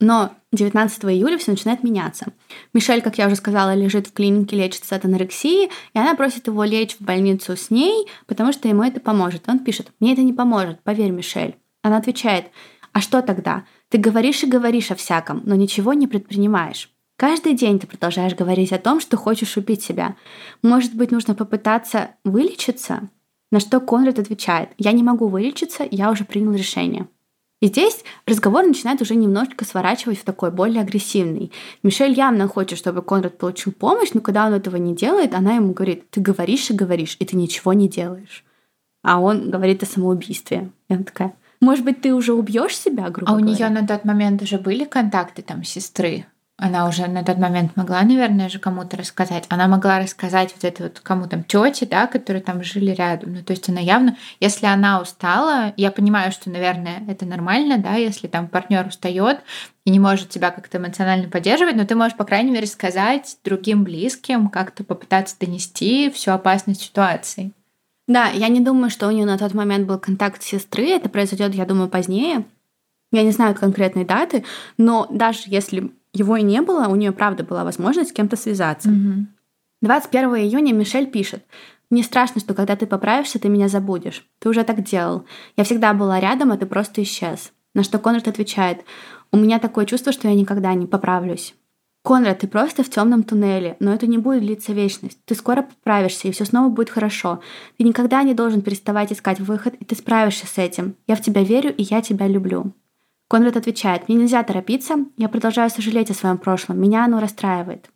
Speaker 1: Но 19 июля все начинает меняться. Мишель, как я уже сказала, лежит в клинике, лечится от анорексии, и она просит его лечь в больницу с ней, потому что ему это поможет. Он пишет, мне это не поможет, поверь, Мишель. Она отвечает, а что тогда? Ты говоришь и говоришь о всяком, но ничего не предпринимаешь. Каждый день ты продолжаешь говорить о том, что хочешь убить себя. Может быть, нужно попытаться вылечиться? На что Конрад отвечает, я не могу вылечиться, я уже принял решение. И здесь разговор начинает уже немножечко сворачивать в такой более агрессивный. Мишель явно хочет, чтобы Конрад получил помощь, но когда он этого не делает, она ему говорит, ты говоришь и говоришь, и ты ничего не делаешь. А он говорит о самоубийстве. И она такая, может быть, ты уже убьешь себя, грубо
Speaker 2: А у
Speaker 1: нее
Speaker 2: на тот момент уже были контакты там сестры? Она уже на тот момент могла, наверное, же кому-то рассказать. Она могла рассказать вот это вот кому там тете, да, которые там жили рядом. Ну, то есть она явно, если она устала, я понимаю, что, наверное, это нормально, да, если там партнер устает и не может тебя как-то эмоционально поддерживать, но ты можешь, по крайней мере, сказать другим близким, как-то попытаться донести всю опасность ситуации.
Speaker 1: Да, я не думаю, что у нее на тот момент был контакт сестры. Это произойдет, я думаю, позднее. Я не знаю конкретной даты, но даже если его и не было, у нее правда была возможность с кем-то связаться.
Speaker 2: Угу.
Speaker 1: 21 июня Мишель пишет. «Мне страшно, что когда ты поправишься, ты меня забудешь. Ты уже так делал. Я всегда была рядом, а ты просто исчез». На что Конрад отвечает. «У меня такое чувство, что я никогда не поправлюсь». Конрад, ты просто в темном туннеле, но это не будет длиться вечность. Ты скоро поправишься, и все снова будет хорошо. Ты никогда не должен переставать искать выход, и ты справишься с этим. Я в тебя верю, и я тебя люблю. Конрад отвечает, мне нельзя торопиться, я продолжаю сожалеть о своем прошлом, меня оно расстраивает.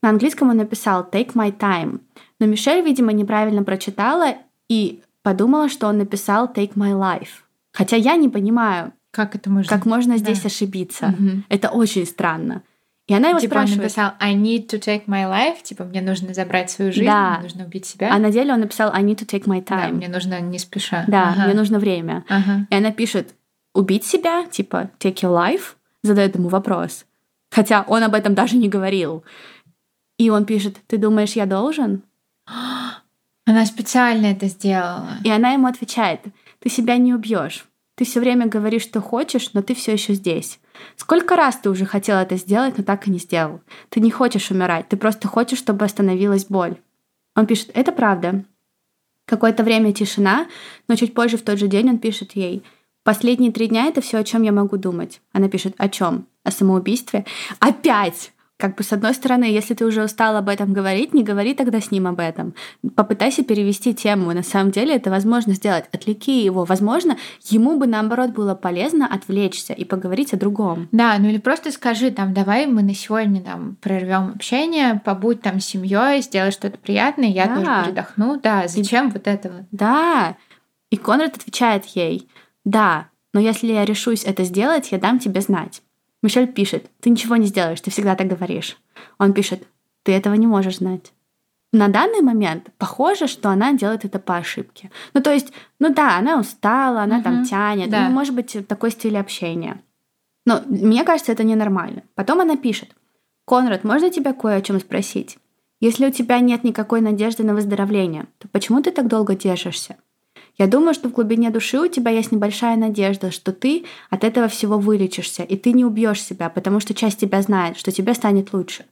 Speaker 1: На английском он написал «take my time», но Мишель, видимо, неправильно прочитала и подумала, что он написал «take my life». Хотя я не понимаю,
Speaker 2: как это можно,
Speaker 1: как можно здесь да. ошибиться. Угу. Это очень странно. И она его
Speaker 2: типа
Speaker 1: спрашивает.
Speaker 2: он написал I need to take my life, типа мне нужно забрать свою жизнь, да. мне нужно убить себя.
Speaker 1: А на деле он написал I need to take my time.
Speaker 2: Да, мне нужно не спеша.
Speaker 1: Да, ага. мне нужно время.
Speaker 2: Ага.
Speaker 1: И она пишет убить себя, типа take your life, задает ему вопрос. Хотя он об этом даже не говорил. И он пишет, ты думаешь, я должен? [GASPS]
Speaker 2: Она специально это сделала.
Speaker 1: И она ему отвечает, ты себя не убьешь. Ты все время говоришь, что хочешь, но ты все еще здесь. Сколько раз ты уже хотел это сделать, но так и не сделал. Ты не хочешь умирать, ты просто хочешь, чтобы остановилась боль. Он пишет, это правда. Какое-то время тишина, но чуть позже в тот же день он пишет ей, Последние три дня это все, о чем я могу думать. Она пишет, о чем? О самоубийстве. Опять! как бы с одной стороны, если ты уже устал об этом говорить, не говори тогда с ним об этом. Попытайся перевести тему. На самом деле это возможно сделать. Отвлеки его. Возможно, ему бы наоборот было полезно отвлечься и поговорить о другом.
Speaker 2: Да, ну или просто скажи там, давай мы на сегодня там прервем общение, побудь там с семьей, сделай что-то приятное, я да. тоже передохну. Да, зачем и... вот этого?
Speaker 1: Да. И Конрад отвечает ей, да, но если я решусь это сделать, я дам тебе знать. Мишель пишет, ты ничего не сделаешь, ты всегда так говоришь. Он пишет, ты этого не можешь знать. На данный момент похоже, что она делает это по ошибке. Ну, то есть, ну да, она устала, она угу, там тянет. Да. Ну, может быть, такой стиль общения. Но мне кажется, это ненормально. Потом она пишет, Конрад, можно тебя кое о чем спросить? Если у тебя нет никакой надежды на выздоровление, то почему ты так долго держишься? Я думаю, что в глубине души у тебя есть небольшая надежда, что ты от этого всего вылечишься, и ты не убьешь себя, потому что часть тебя знает, что тебе станет лучше.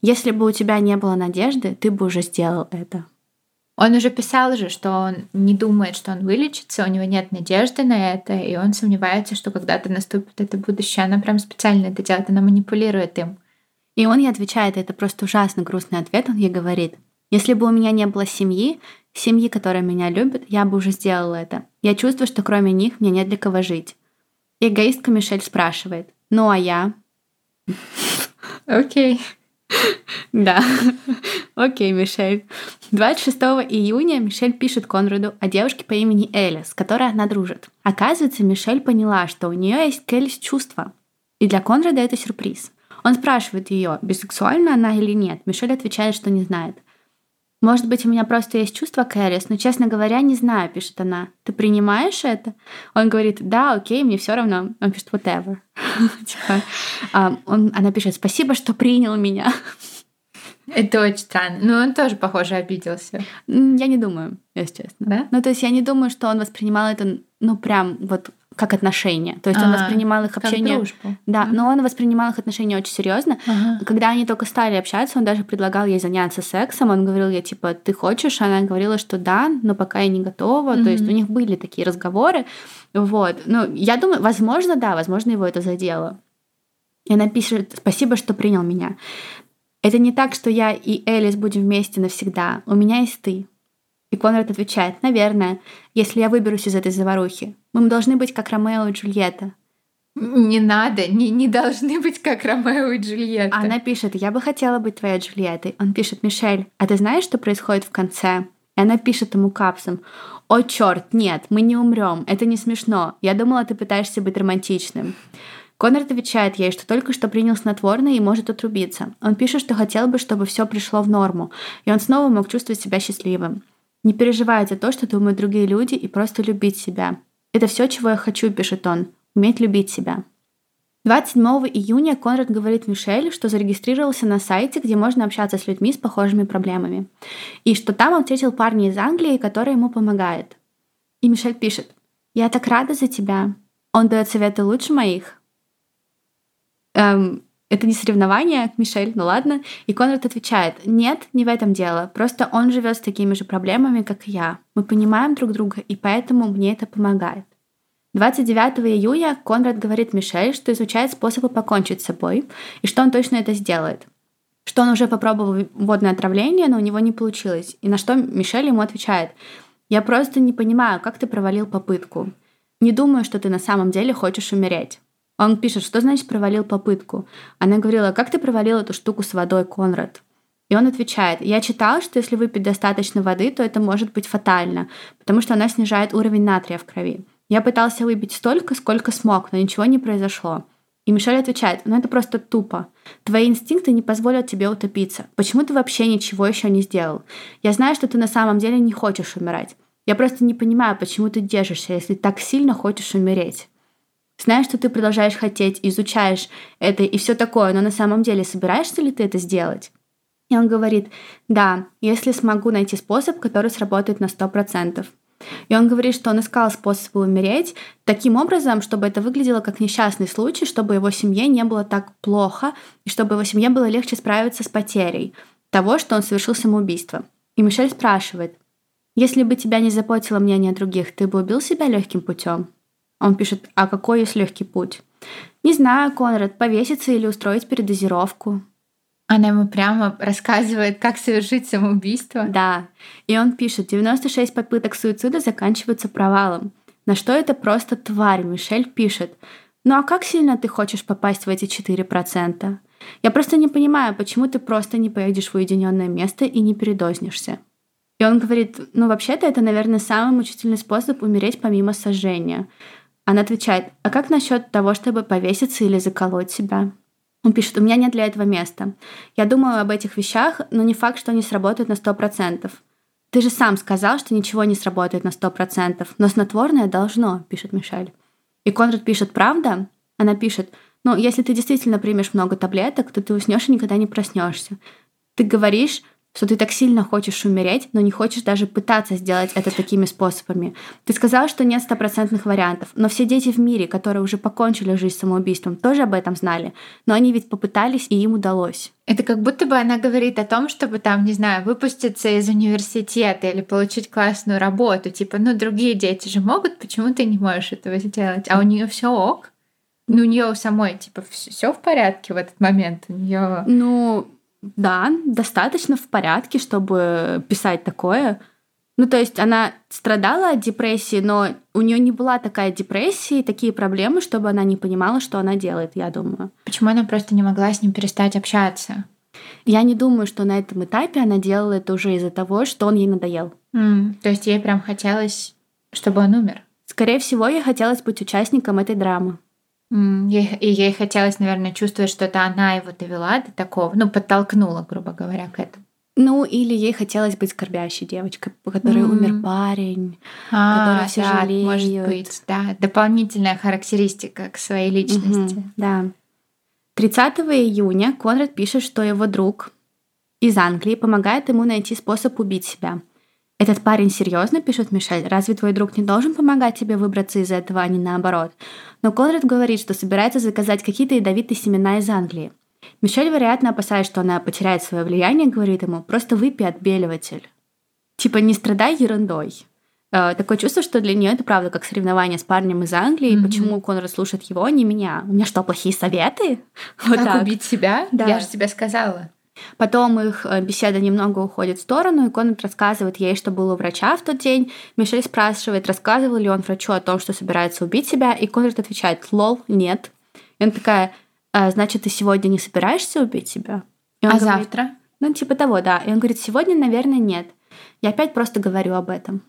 Speaker 1: Если бы у тебя не было надежды, ты бы уже сделал это.
Speaker 2: Он уже писал же, что он не думает, что он вылечится, у него нет надежды на это, и он сомневается, что когда-то наступит это будущее. Она прям специально это делает, она манипулирует им.
Speaker 1: И он ей отвечает, это просто ужасно грустный ответ, он ей говорит, если бы у меня не было семьи, семьи, которая меня любит, я бы уже сделала это. Я чувствую, что кроме них мне нет для кого жить. Эгоистка Мишель спрашивает, ну а я? [LAUGHS]
Speaker 2: Окей.
Speaker 1: Да. [LAUGHS] Окей, Мишель. 26 июня Мишель пишет Конраду о девушке по имени Эля, с которой она дружит. Оказывается, Мишель поняла, что у нее есть к Элис чувства. И для Конрада это сюрприз. Он спрашивает ее, бисексуальна она или нет. Мишель отвечает, что не знает. Может быть, у меня просто есть чувство Кэрис, но, честно говоря, не знаю, пишет она. Ты принимаешь это? Он говорит, да, окей, мне все равно. Он пишет, whatever. [LAUGHS] Типа, а, она пишет, спасибо, что принял меня.
Speaker 2: Это очень странно. Но он тоже, похоже, обиделся.
Speaker 1: Я не думаю, если честно. Да? Ну, то есть я не думаю, что он воспринимал это, ну, прям вот как отношения. То есть а, он воспринимал их общение... Дружбу. Да, mm-hmm. но он воспринимал их отношения очень серьезно. Uh-huh. Когда они только стали общаться, он даже предлагал ей заняться сексом. Он говорил ей, типа, ты хочешь? Она говорила, что да, но пока я не готова. Mm-hmm. То есть у них были такие разговоры. Вот. Ну, я думаю, возможно, да, возможно, его это задело. И она пишет, спасибо, что принял меня. Это не так, что я и Элис будем вместе навсегда. У меня есть ты. И Конрад отвечает, наверное, если я выберусь из этой заварухи. Мы должны быть как Ромео и Джульетта.
Speaker 2: Не надо, не, не должны быть как Ромео и Джульетта.
Speaker 1: Она пишет, я бы хотела быть твоей Джульеттой. Он пишет, Мишель, а ты знаешь, что происходит в конце? И она пишет ему капсом, о черт, нет, мы не умрем, это не смешно. Я думала, ты пытаешься быть романтичным. Конрад отвечает ей, что только что принял снотворное и может отрубиться. Он пишет, что хотел бы, чтобы все пришло в норму, и он снова мог чувствовать себя счастливым. Не переживай за то, что думают другие люди, и просто любить себя. Это все, чего я хочу, пишет он. Уметь любить себя. 27 июня Конрад говорит Мишель, что зарегистрировался на сайте, где можно общаться с людьми с похожими проблемами. И что там он встретил парня из Англии, который ему помогает. И Мишель пишет, «Я так рада за тебя. Он дает советы лучше моих». Эм, это не соревнование, Мишель, ну ладно. И Конрад отвечает, нет, не в этом дело. Просто он живет с такими же проблемами, как и я. Мы понимаем друг друга, и поэтому мне это помогает. 29 июня Конрад говорит Мишель, что изучает способы покончить с собой, и что он точно это сделает. Что он уже попробовал водное отравление, но у него не получилось. И на что Мишель ему отвечает, «Я просто не понимаю, как ты провалил попытку. Не думаю, что ты на самом деле хочешь умереть. Он пишет, что значит провалил попытку. Она говорила, как ты провалил эту штуку с водой, Конрад? И он отвечает, я читал, что если выпить достаточно воды, то это может быть фатально, потому что она снижает уровень натрия в крови. Я пытался выпить столько, сколько смог, но ничего не произошло. И Мишель отвечает, ну это просто тупо. Твои инстинкты не позволят тебе утопиться. Почему ты вообще ничего еще не сделал? Я знаю, что ты на самом деле не хочешь умирать. Я просто не понимаю, почему ты держишься, если так сильно хочешь умереть. Знаешь, что ты продолжаешь хотеть, изучаешь это и все такое, но на самом деле собираешься ли ты это сделать? И он говорит, да, если смогу найти способ, который сработает на 100%. И он говорит, что он искал способы умереть таким образом, чтобы это выглядело как несчастный случай, чтобы его семье не было так плохо, и чтобы его семье было легче справиться с потерей того, что он совершил самоубийство. И Мишель спрашивает, если бы тебя не заботило мнение других, ты бы убил себя легким путем? Он пишет, а какой есть легкий путь? Не знаю, Конрад, повеситься или устроить передозировку.
Speaker 2: Она ему прямо рассказывает, как совершить самоубийство.
Speaker 1: Да. И он пишет, 96 попыток суицида заканчиваются провалом. На что это просто тварь, Мишель пишет. Ну а как сильно ты хочешь попасть в эти 4%? Я просто не понимаю, почему ты просто не поедешь в уединенное место и не передознешься. И он говорит, ну вообще-то это, наверное, самый мучительный способ умереть помимо сожжения. Она отвечает, а как насчет того, чтобы повеситься или заколоть себя? Он пишет, у меня нет для этого места. Я думаю об этих вещах, но не факт, что они сработают на 100%. Ты же сам сказал, что ничего не сработает на 100%, но снотворное должно, пишет Мишель. И Конрад пишет, правда? Она пишет, ну, если ты действительно примешь много таблеток, то ты уснешь и никогда не проснешься. Ты говоришь, что ты так сильно хочешь умереть, но не хочешь даже пытаться сделать это такими способами. Ты сказал, что нет стопроцентных вариантов, но все дети в мире, которые уже покончили жизнь самоубийством, тоже об этом знали, но они ведь попытались, и им удалось.
Speaker 2: Это как будто бы она говорит о том, чтобы там, не знаю, выпуститься из университета или получить классную работу. Типа, ну, другие дети же могут, почему ты не можешь этого сделать? А у нее все ок. Ну, у нее самой, типа, все в порядке в этот момент. У нее.
Speaker 1: Ну, да, достаточно в порядке, чтобы писать такое. Ну, то есть она страдала от депрессии, но у нее не была такая депрессия и такие проблемы, чтобы она не понимала, что она делает, я думаю.
Speaker 2: Почему она просто не могла с ним перестать общаться?
Speaker 1: Я не думаю, что на этом этапе она делала это уже из-за того, что он ей надоел.
Speaker 2: Mm, то есть ей прям хотелось, чтобы он умер?
Speaker 1: Скорее всего, ей хотелось быть участником этой драмы.
Speaker 2: И ей хотелось, наверное, чувствовать, что это она его довела до такого, ну, подтолкнула, грубо говоря, к этому.
Speaker 1: Ну, или ей хотелось быть скорбящей девочкой, по которой mm. умер парень, а, которой все
Speaker 2: да,
Speaker 1: жалеют.
Speaker 2: Может быть, да. Дополнительная характеристика к своей личности.
Speaker 1: Mm-hmm, да. 30 июня Конрад пишет, что его друг из Англии помогает ему найти способ убить себя. Этот парень серьезно, пишет Мишель, разве твой друг не должен помогать тебе выбраться из этого, а не наоборот? Но Конрад говорит, что собирается заказать какие-то ядовитые семена из Англии. Мишель, вероятно, опасаясь, что она потеряет свое влияние, говорит ему, просто выпей отбеливатель. Типа, не страдай ерундой. Э, такое чувство, что для нее это правда как соревнование с парнем из Англии. Mm-hmm. Почему Конрад слушает его, а не меня? У меня что, плохие советы? [LAUGHS]
Speaker 2: Вот как так. убить себя? Да. Я же тебе сказала.
Speaker 1: Потом их э, беседа немного уходит в сторону, и Конрад рассказывает ей, что был у врача в тот день. Мишель спрашивает, рассказывал ли он врачу о том, что собирается убить себя, и Конрад отвечает, лол, нет. И она такая, а, значит, ты сегодня не собираешься убить себя?
Speaker 2: И а говорит, завтра?
Speaker 1: Ну, типа того, да. И он говорит, сегодня, наверное, нет. Я опять просто говорю об этом.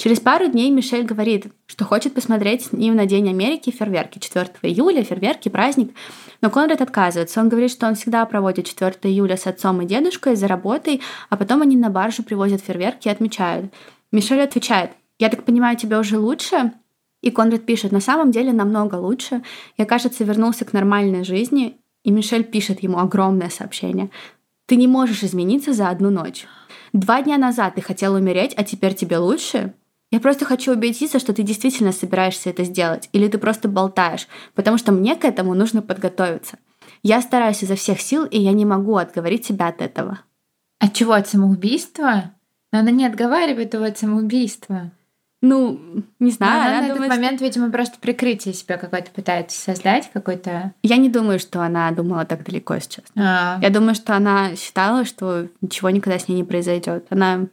Speaker 1: Через пару дней Мишель говорит, что хочет посмотреть с ним на День Америки фейерверки. 4 июля, фейерверки, праздник. Но Конрад отказывается. Он говорит, что он всегда проводит 4 июля с отцом и дедушкой за работой, а потом они на баржу привозят фейерверки и отмечают. Мишель отвечает, я так понимаю, тебе уже лучше? И Конрад пишет, на самом деле намного лучше. Я, кажется, вернулся к нормальной жизни. И Мишель пишет ему огромное сообщение. Ты не можешь измениться за одну ночь. Два дня назад ты хотел умереть, а теперь тебе лучше? Я просто хочу убедиться, что ты действительно собираешься это сделать, или ты просто болтаешь, потому что мне к этому нужно подготовиться. Я стараюсь изо всех сил, и я не могу отговорить себя от этого.
Speaker 2: От чего? От самоубийства? Но она не отговаривает его от самоубийства.
Speaker 1: Ну, не знаю.
Speaker 2: она, она на думает, этот момент, что... видимо, просто прикрытие себя какое-то пытается создать, какой-то...
Speaker 1: Я не думаю, что она думала так далеко сейчас. А. Я думаю, что она считала, что ничего никогда с ней не произойдет. Она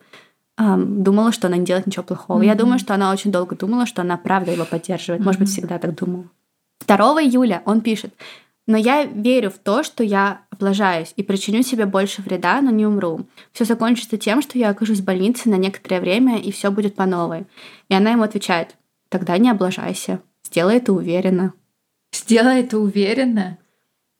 Speaker 1: думала, что она не делает ничего плохого. Mm-hmm. Я думаю, что она очень долго думала, что она правда его поддерживает. Mm-hmm. Может быть, всегда так думала. 2 июля он пишет, но я верю в то, что я облажаюсь и причиню себе больше вреда, но не умру. Все закончится тем, что я окажусь в больнице на некоторое время, и все будет по новой. И она ему отвечает, тогда не облажайся, сделай это уверенно.
Speaker 2: Сделай это уверенно?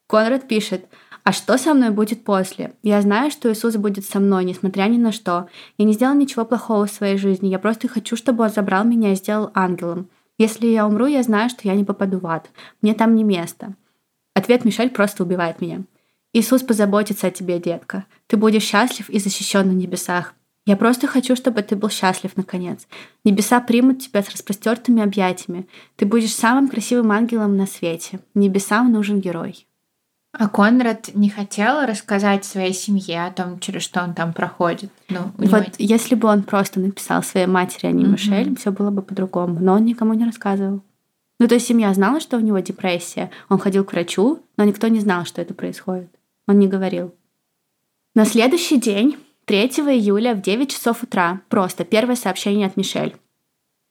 Speaker 1: Конрад пишет, а что со мной будет после? Я знаю, что Иисус будет со мной, несмотря ни на что. Я не сделал ничего плохого в своей жизни. Я просто хочу, чтобы Он забрал меня и сделал ангелом. Если я умру, я знаю, что я не попаду в ад. Мне там не место. Ответ Мишель просто убивает меня. Иисус позаботится о тебе, детка. Ты будешь счастлив и защищен на небесах. Я просто хочу, чтобы ты был счастлив, наконец. Небеса примут тебя с распростертыми объятиями. Ты будешь самым красивым ангелом на свете. Небесам нужен герой.
Speaker 2: А Конрад не хотел рассказать своей семье о том, через что он там проходит. Ну,
Speaker 1: вот него... если бы он просто написал своей матери, а не mm-hmm. Мишель, все было бы по-другому. Но он никому не рассказывал. Ну, то есть семья знала, что у него депрессия. Он ходил к врачу, но никто не знал, что это происходит. Он не говорил. На следующий день, 3 июля в 9 часов утра, просто первое сообщение от Мишель.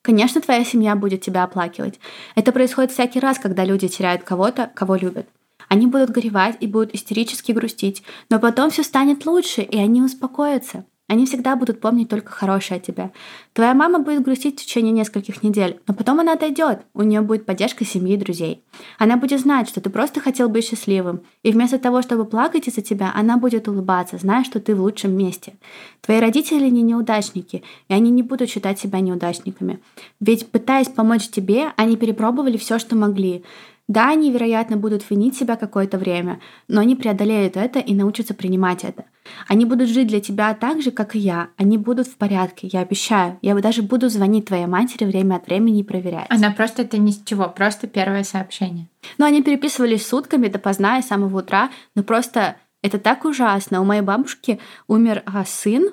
Speaker 1: Конечно, твоя семья будет тебя оплакивать. Это происходит всякий раз, когда люди теряют кого-то, кого любят. Они будут горевать и будут истерически грустить, но потом все станет лучше, и они успокоятся. Они всегда будут помнить только хорошее о тебе. Твоя мама будет грустить в течение нескольких недель, но потом она отойдет, у нее будет поддержка семьи и друзей. Она будет знать, что ты просто хотел быть счастливым, и вместо того, чтобы плакать из-за тебя, она будет улыбаться, зная, что ты в лучшем месте. Твои родители не неудачники, и они не будут считать себя неудачниками. Ведь пытаясь помочь тебе, они перепробовали все, что могли. Да, они, вероятно, будут винить себя какое-то время, но они преодолеют это и научатся принимать это. Они будут жить для тебя так же, как и я. Они будут в порядке, я обещаю. Я даже буду звонить твоей матери время от времени и проверять.
Speaker 2: Она просто это ни с чего, просто первое сообщение.
Speaker 1: Но они переписывались сутками допоздна и с самого утра, но просто это так ужасно. У моей бабушки умер а, сын,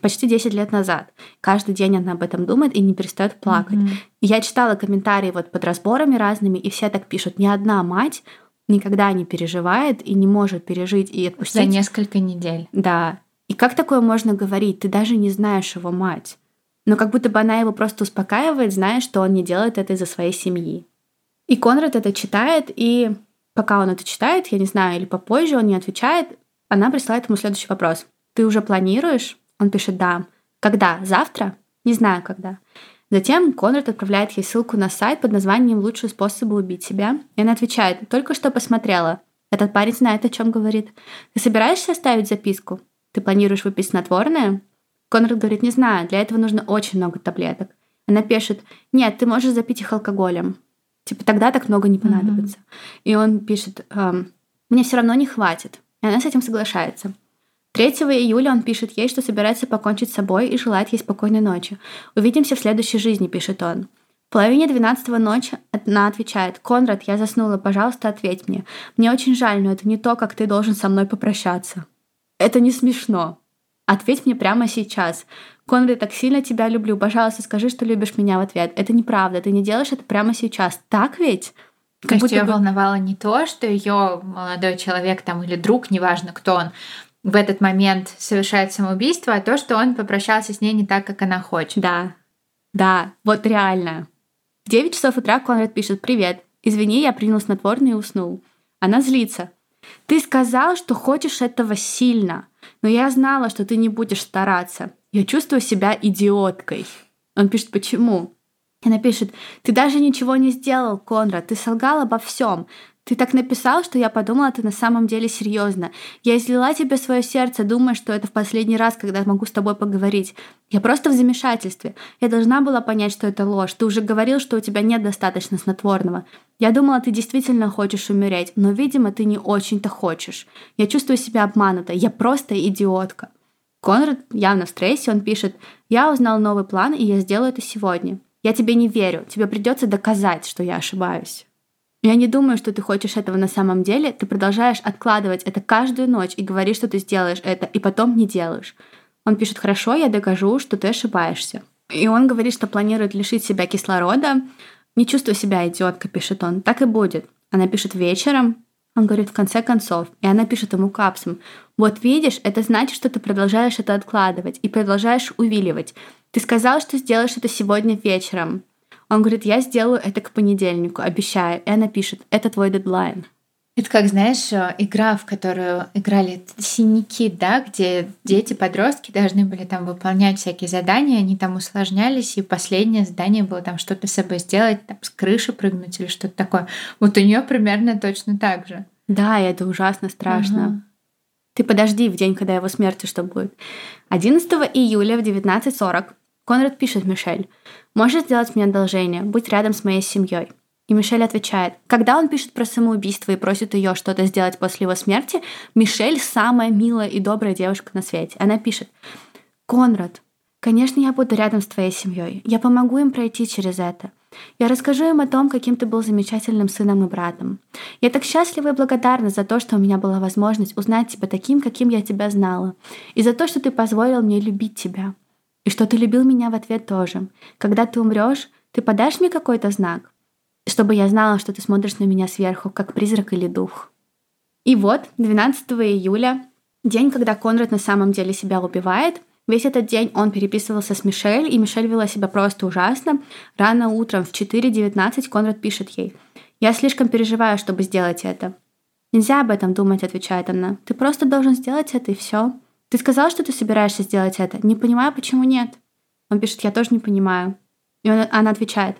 Speaker 1: почти 10 лет назад. Каждый день она об этом думает и не перестает плакать. Mm-hmm. Я читала комментарии вот под разборами разными, и все так пишут. Ни одна мать никогда не переживает и не может пережить и отпустить.
Speaker 2: За несколько недель.
Speaker 1: Да. И как такое можно говорить? Ты даже не знаешь его мать. Но как будто бы она его просто успокаивает, зная, что он не делает это из-за своей семьи. И Конрад это читает, и пока он это читает, я не знаю, или попозже он не отвечает, она присылает ему следующий вопрос. Ты уже планируешь? Он пишет «да». Когда? Завтра? Не знаю, когда. Затем Конрад отправляет ей ссылку на сайт под названием «Лучшие способы убить себя». И она отвечает «Только что посмотрела. Этот парень знает, о чем говорит. Ты собираешься оставить записку? Ты планируешь выпить снотворное?» Конрад говорит «Не знаю, для этого нужно очень много таблеток». Она пишет «Нет, ты можешь запить их алкоголем». Типа тогда так много не понадобится. Mm-hmm. И он пишет эм, «Мне все равно не хватит». И она с этим соглашается. 3 июля он пишет ей, что собирается покончить с собой и желает ей спокойной ночи. «Увидимся в следующей жизни», — пишет он. В половине двенадцатого ночи она отвечает, «Конрад, я заснула, пожалуйста, ответь мне. Мне очень жаль, но это не то, как ты должен со мной попрощаться». Это не смешно. Ответь мне прямо сейчас. Конрад, я так сильно тебя люблю. Пожалуйста, скажи, что любишь меня в ответ. Это неправда. Ты не делаешь это прямо сейчас. Так ведь?
Speaker 2: Как То есть ее бы... волновало не то, что ее молодой человек там или друг, неважно кто он, в этот момент совершает самоубийство, а то, что он попрощался с ней не так, как она хочет.
Speaker 1: Да, да, вот реально. В 9 часов утра Конрад пишет «Привет, извини, я принял снотворное и уснул». Она злится. «Ты сказал, что хочешь этого сильно, но я знала, что ты не будешь стараться. Я чувствую себя идиоткой». Он пишет «Почему?» Она пишет, ты даже ничего не сделал, Конрад, ты солгал обо всем. Ты так написал, что я подумала, ты на самом деле серьезно. Я излила тебе свое сердце, думая, что это в последний раз, когда могу с тобой поговорить. Я просто в замешательстве. Я должна была понять, что это ложь. Ты уже говорил, что у тебя нет достаточно снотворного. Я думала, ты действительно хочешь умереть, но, видимо, ты не очень-то хочешь. Я чувствую себя обманутой. Я просто идиотка. Конрад явно в стрессе, он пишет, «Я узнал новый план, и я сделаю это сегодня. Я тебе не верю. Тебе придется доказать, что я ошибаюсь». Я не думаю, что ты хочешь этого на самом деле. Ты продолжаешь откладывать это каждую ночь и говоришь, что ты сделаешь это, и потом не делаешь. Он пишет, хорошо, я докажу, что ты ошибаешься. И он говорит, что планирует лишить себя кислорода. Не чувствую себя идиоткой, пишет он. Так и будет. Она пишет вечером, он говорит, в конце концов. И она пишет ему капсом. Вот видишь, это значит, что ты продолжаешь это откладывать и продолжаешь увиливать. Ты сказал, что сделаешь это сегодня вечером. Он говорит, я сделаю это к понедельнику, обещаю. И она пишет, это твой дедлайн.
Speaker 2: Это как, знаешь, э, игра, в которую играли синяки, да, где дети, подростки должны были там выполнять всякие задания, они там усложнялись, и последнее задание было там что-то с собой сделать, там с крыши прыгнуть или что-то такое. Вот у нее примерно точно так же.
Speaker 1: Да, и это ужасно страшно. Угу. Ты подожди в день, когда его смерти что будет. 11 июля в 19.40 Конрад пишет Мишель, «Можешь сделать мне одолжение, будь рядом с моей семьей». И Мишель отвечает, когда он пишет про самоубийство и просит ее что-то сделать после его смерти, Мишель самая милая и добрая девушка на свете. Она пишет, «Конрад, конечно, я буду рядом с твоей семьей. Я помогу им пройти через это. Я расскажу им о том, каким ты был замечательным сыном и братом. Я так счастлива и благодарна за то, что у меня была возможность узнать тебя таким, каким я тебя знала, и за то, что ты позволил мне любить тебя. И что ты любил меня в ответ тоже. Когда ты умрешь, ты подашь мне какой-то знак? чтобы я знала, что ты смотришь на меня сверху, как призрак или дух. И вот, 12 июля, день, когда Конрад на самом деле себя убивает, Весь этот день он переписывался с Мишель, и Мишель вела себя просто ужасно. Рано утром в 4.19 Конрад пишет ей. «Я слишком переживаю, чтобы сделать это». «Нельзя об этом думать», — отвечает она. «Ты просто должен сделать это, и все. Ты сказал, что ты собираешься сделать это. Не понимаю, почему нет». Он пишет, «Я тоже не понимаю». И он, она отвечает,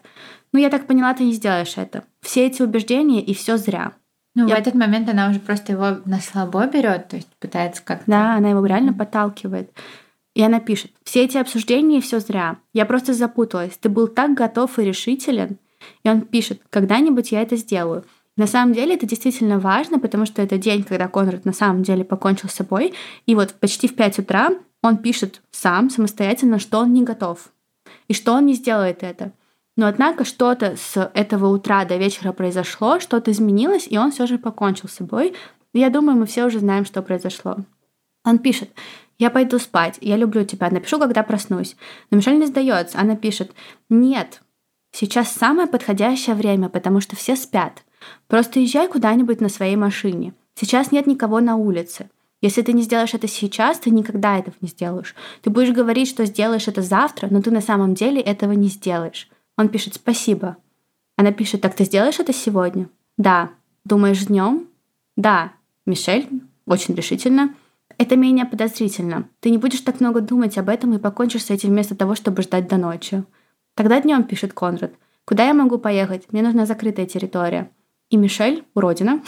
Speaker 1: «Ну, я так поняла, ты не сделаешь это. Все эти убеждения, и все зря».
Speaker 2: Ну,
Speaker 1: Я-
Speaker 2: в этот момент она уже просто его на слабо берет, то есть пытается как-то...
Speaker 1: Да, она его реально подталкивает. И она пишет, все эти обсуждения все зря. Я просто запуталась. Ты был так готов и решителен. И он пишет, когда-нибудь я это сделаю. На самом деле это действительно важно, потому что это день, когда Конрад на самом деле покончил с собой. И вот почти в 5 утра он пишет сам, самостоятельно, что он не готов. И что он не сделает это. Но однако что-то с этого утра до вечера произошло, что-то изменилось, и он все же покончил с собой. Я думаю, мы все уже знаем, что произошло. Он пишет, я пойду спать, я люблю тебя, напишу, когда проснусь. Но Мишель не сдается, она пишет, нет, сейчас самое подходящее время, потому что все спят. Просто езжай куда-нибудь на своей машине. Сейчас нет никого на улице. Если ты не сделаешь это сейчас, ты никогда этого не сделаешь. Ты будешь говорить, что сделаешь это завтра, но ты на самом деле этого не сделаешь. Он пишет «Спасибо». Она пишет «Так ты сделаешь это сегодня?» «Да». «Думаешь днем?» «Да». Мишель очень решительно. Это менее подозрительно. Ты не будешь так много думать об этом и покончишь с этим вместо того, чтобы ждать до ночи. Тогда днем, пишет Конрад. Куда я могу поехать? Мне нужна закрытая территория. И Мишель, уродина,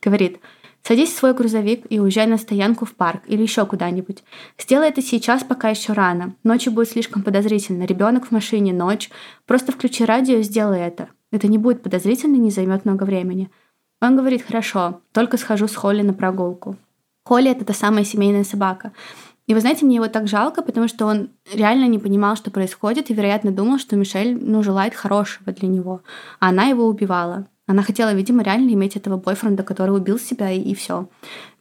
Speaker 1: говорит, садись в свой грузовик и уезжай на стоянку в парк или еще куда-нибудь. Сделай это сейчас, пока еще рано. Ночью будет слишком подозрительно. Ребенок в машине, ночь. Просто включи радио и сделай это. Это не будет подозрительно и не займет много времени. Он говорит, хорошо, только схожу с Холли на прогулку. Холли — это та самая семейная собака. И вы знаете, мне его так жалко, потому что он реально не понимал, что происходит, и, вероятно, думал, что Мишель, ну, желает хорошего для него. А она его убивала. Она хотела, видимо, реально иметь этого бойфренда, который убил себя, и, и все.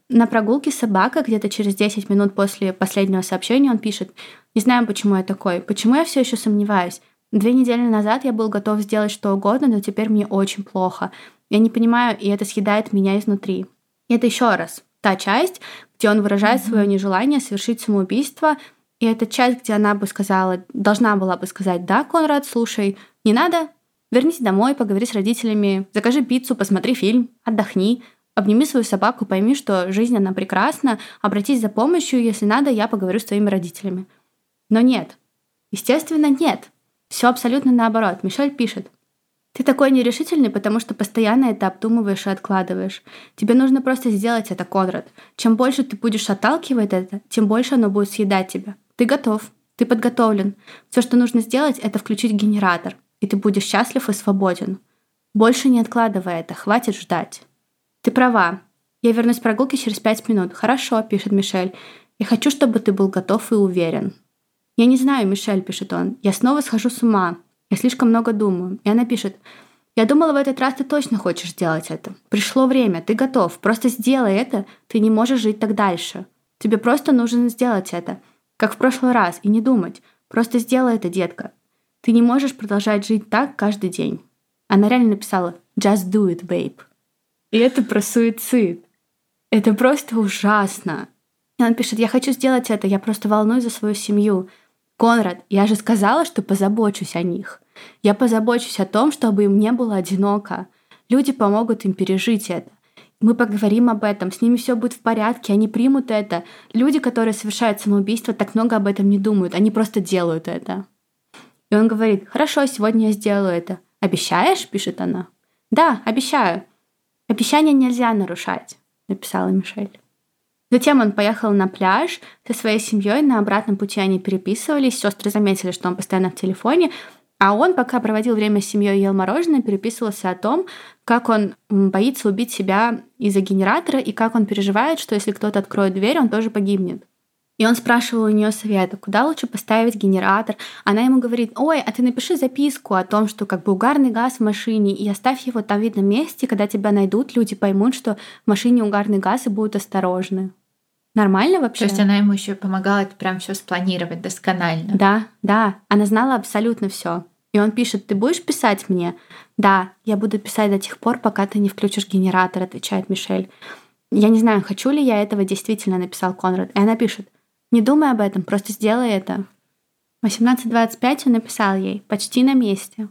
Speaker 1: На прогулке с собакой где-то через 10 минут после последнего сообщения он пишет «Не знаю, почему я такой. Почему я все еще сомневаюсь? Две недели назад я был готов сделать что угодно, но теперь мне очень плохо. Я не понимаю, и это съедает меня изнутри». И это еще раз та часть, где он выражает mm-hmm. свое нежелание совершить самоубийство, и это часть, где она бы сказала, должна была бы сказать, да, Конрад, слушай, не надо, вернись домой, поговори с родителями, закажи пиццу, посмотри фильм, отдохни, обними свою собаку, пойми, что жизнь, она прекрасна, обратись за помощью, если надо, я поговорю с твоими родителями. Но нет. Естественно, нет. Все абсолютно наоборот. Мишель пишет, ты такой нерешительный, потому что постоянно это обдумываешь и откладываешь. Тебе нужно просто сделать это, Конрад. Чем больше ты будешь отталкивать это, тем больше оно будет съедать тебя. Ты готов. Ты подготовлен. Все, что нужно сделать, это включить генератор, и ты будешь счастлив и свободен. Больше не откладывай это, хватит ждать. Ты права. Я вернусь прогулки через пять минут. Хорошо, пишет Мишель. Я хочу, чтобы ты был готов и уверен. Я не знаю, Мишель, пишет он. Я снова схожу с ума. Я слишком много думаю. И она пишет, я думала, в этот раз ты точно хочешь сделать это. Пришло время, ты готов. Просто сделай это, ты не можешь жить так дальше. Тебе просто нужно сделать это. Как в прошлый раз, и не думать. Просто сделай это, детка. Ты не можешь продолжать жить так каждый день. Она реально написала «Just do it, babe». И это про суицид. Это просто ужасно. И он пишет, я хочу сделать это, я просто волнуюсь за свою семью. Конрад, я же сказала, что позабочусь о них. Я позабочусь о том, чтобы им не было одиноко. Люди помогут им пережить это. Мы поговорим об этом, с ними все будет в порядке, они примут это. Люди, которые совершают самоубийство, так много об этом не думают, они просто делают это. И он говорит, хорошо, сегодня я сделаю это. Обещаешь? пишет она. Да, обещаю. Обещание нельзя нарушать, написала Мишель. Затем он поехал на пляж со своей семьей. На обратном пути они переписывались. Сестры заметили, что он постоянно в телефоне. А он, пока проводил время с семьей ел мороженое, переписывался о том, как он боится убить себя из-за генератора и как он переживает, что если кто-то откроет дверь, он тоже погибнет. И он спрашивал у нее совета, куда лучше поставить генератор. Она ему говорит, ой, а ты напиши записку о том, что как бы угарный газ в машине, и оставь его там в видном месте, когда тебя найдут, люди поймут, что в машине угарный газ и будут осторожны. Нормально вообще?
Speaker 2: То есть она ему еще помогала прям все спланировать досконально.
Speaker 1: Да, да. Она знала абсолютно все. И он пишет, ты будешь писать мне? Да, я буду писать до тех пор, пока ты не включишь генератор, отвечает Мишель. Я не знаю, хочу ли я этого действительно, написал Конрад. И она пишет, не думай об этом, просто сделай это. 18.25 он написал ей, почти на месте.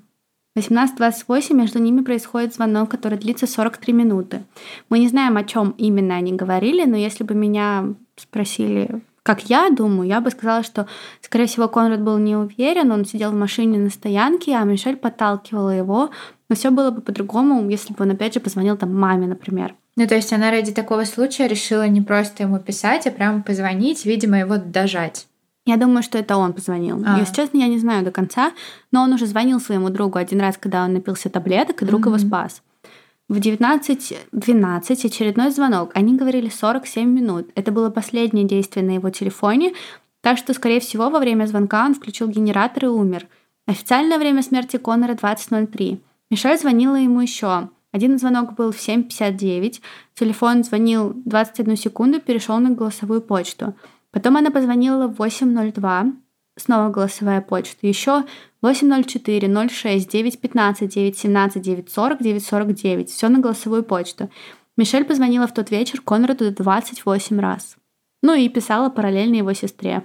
Speaker 1: 18.28 между ними происходит звонок, который длится 43 минуты. Мы не знаем, о чем именно они говорили, но если бы меня спросили, как я думаю, я бы сказала, что, скорее всего, Конрад был не уверен, он сидел в машине на стоянке, а Мишель подталкивала его, но все было бы по-другому, если бы он опять же позвонил там маме, например.
Speaker 2: Ну, то есть она ради такого случая решила не просто ему писать, а прямо позвонить, видимо, его дожать.
Speaker 1: Я думаю, что это он позвонил. А. Если честно, я не знаю до конца, но он уже звонил своему другу один раз, когда он напился таблеток, и друг mm-hmm. его спас. В 19.12 очередной звонок. Они говорили 47 минут. Это было последнее действие на его телефоне, так что, скорее всего, во время звонка он включил генератор и умер. Официальное время смерти Конора 20.03. Мишель звонила ему еще. Один звонок был в 7.59, телефон звонил 21 секунду, перешел на голосовую почту. Потом она позвонила в 8.02, снова голосовая почта. Еще 804, 06, 915, 917, 940, 949. Все на голосовую почту. Мишель позвонила в тот вечер Конраду 28 раз. Ну и писала параллельно его сестре.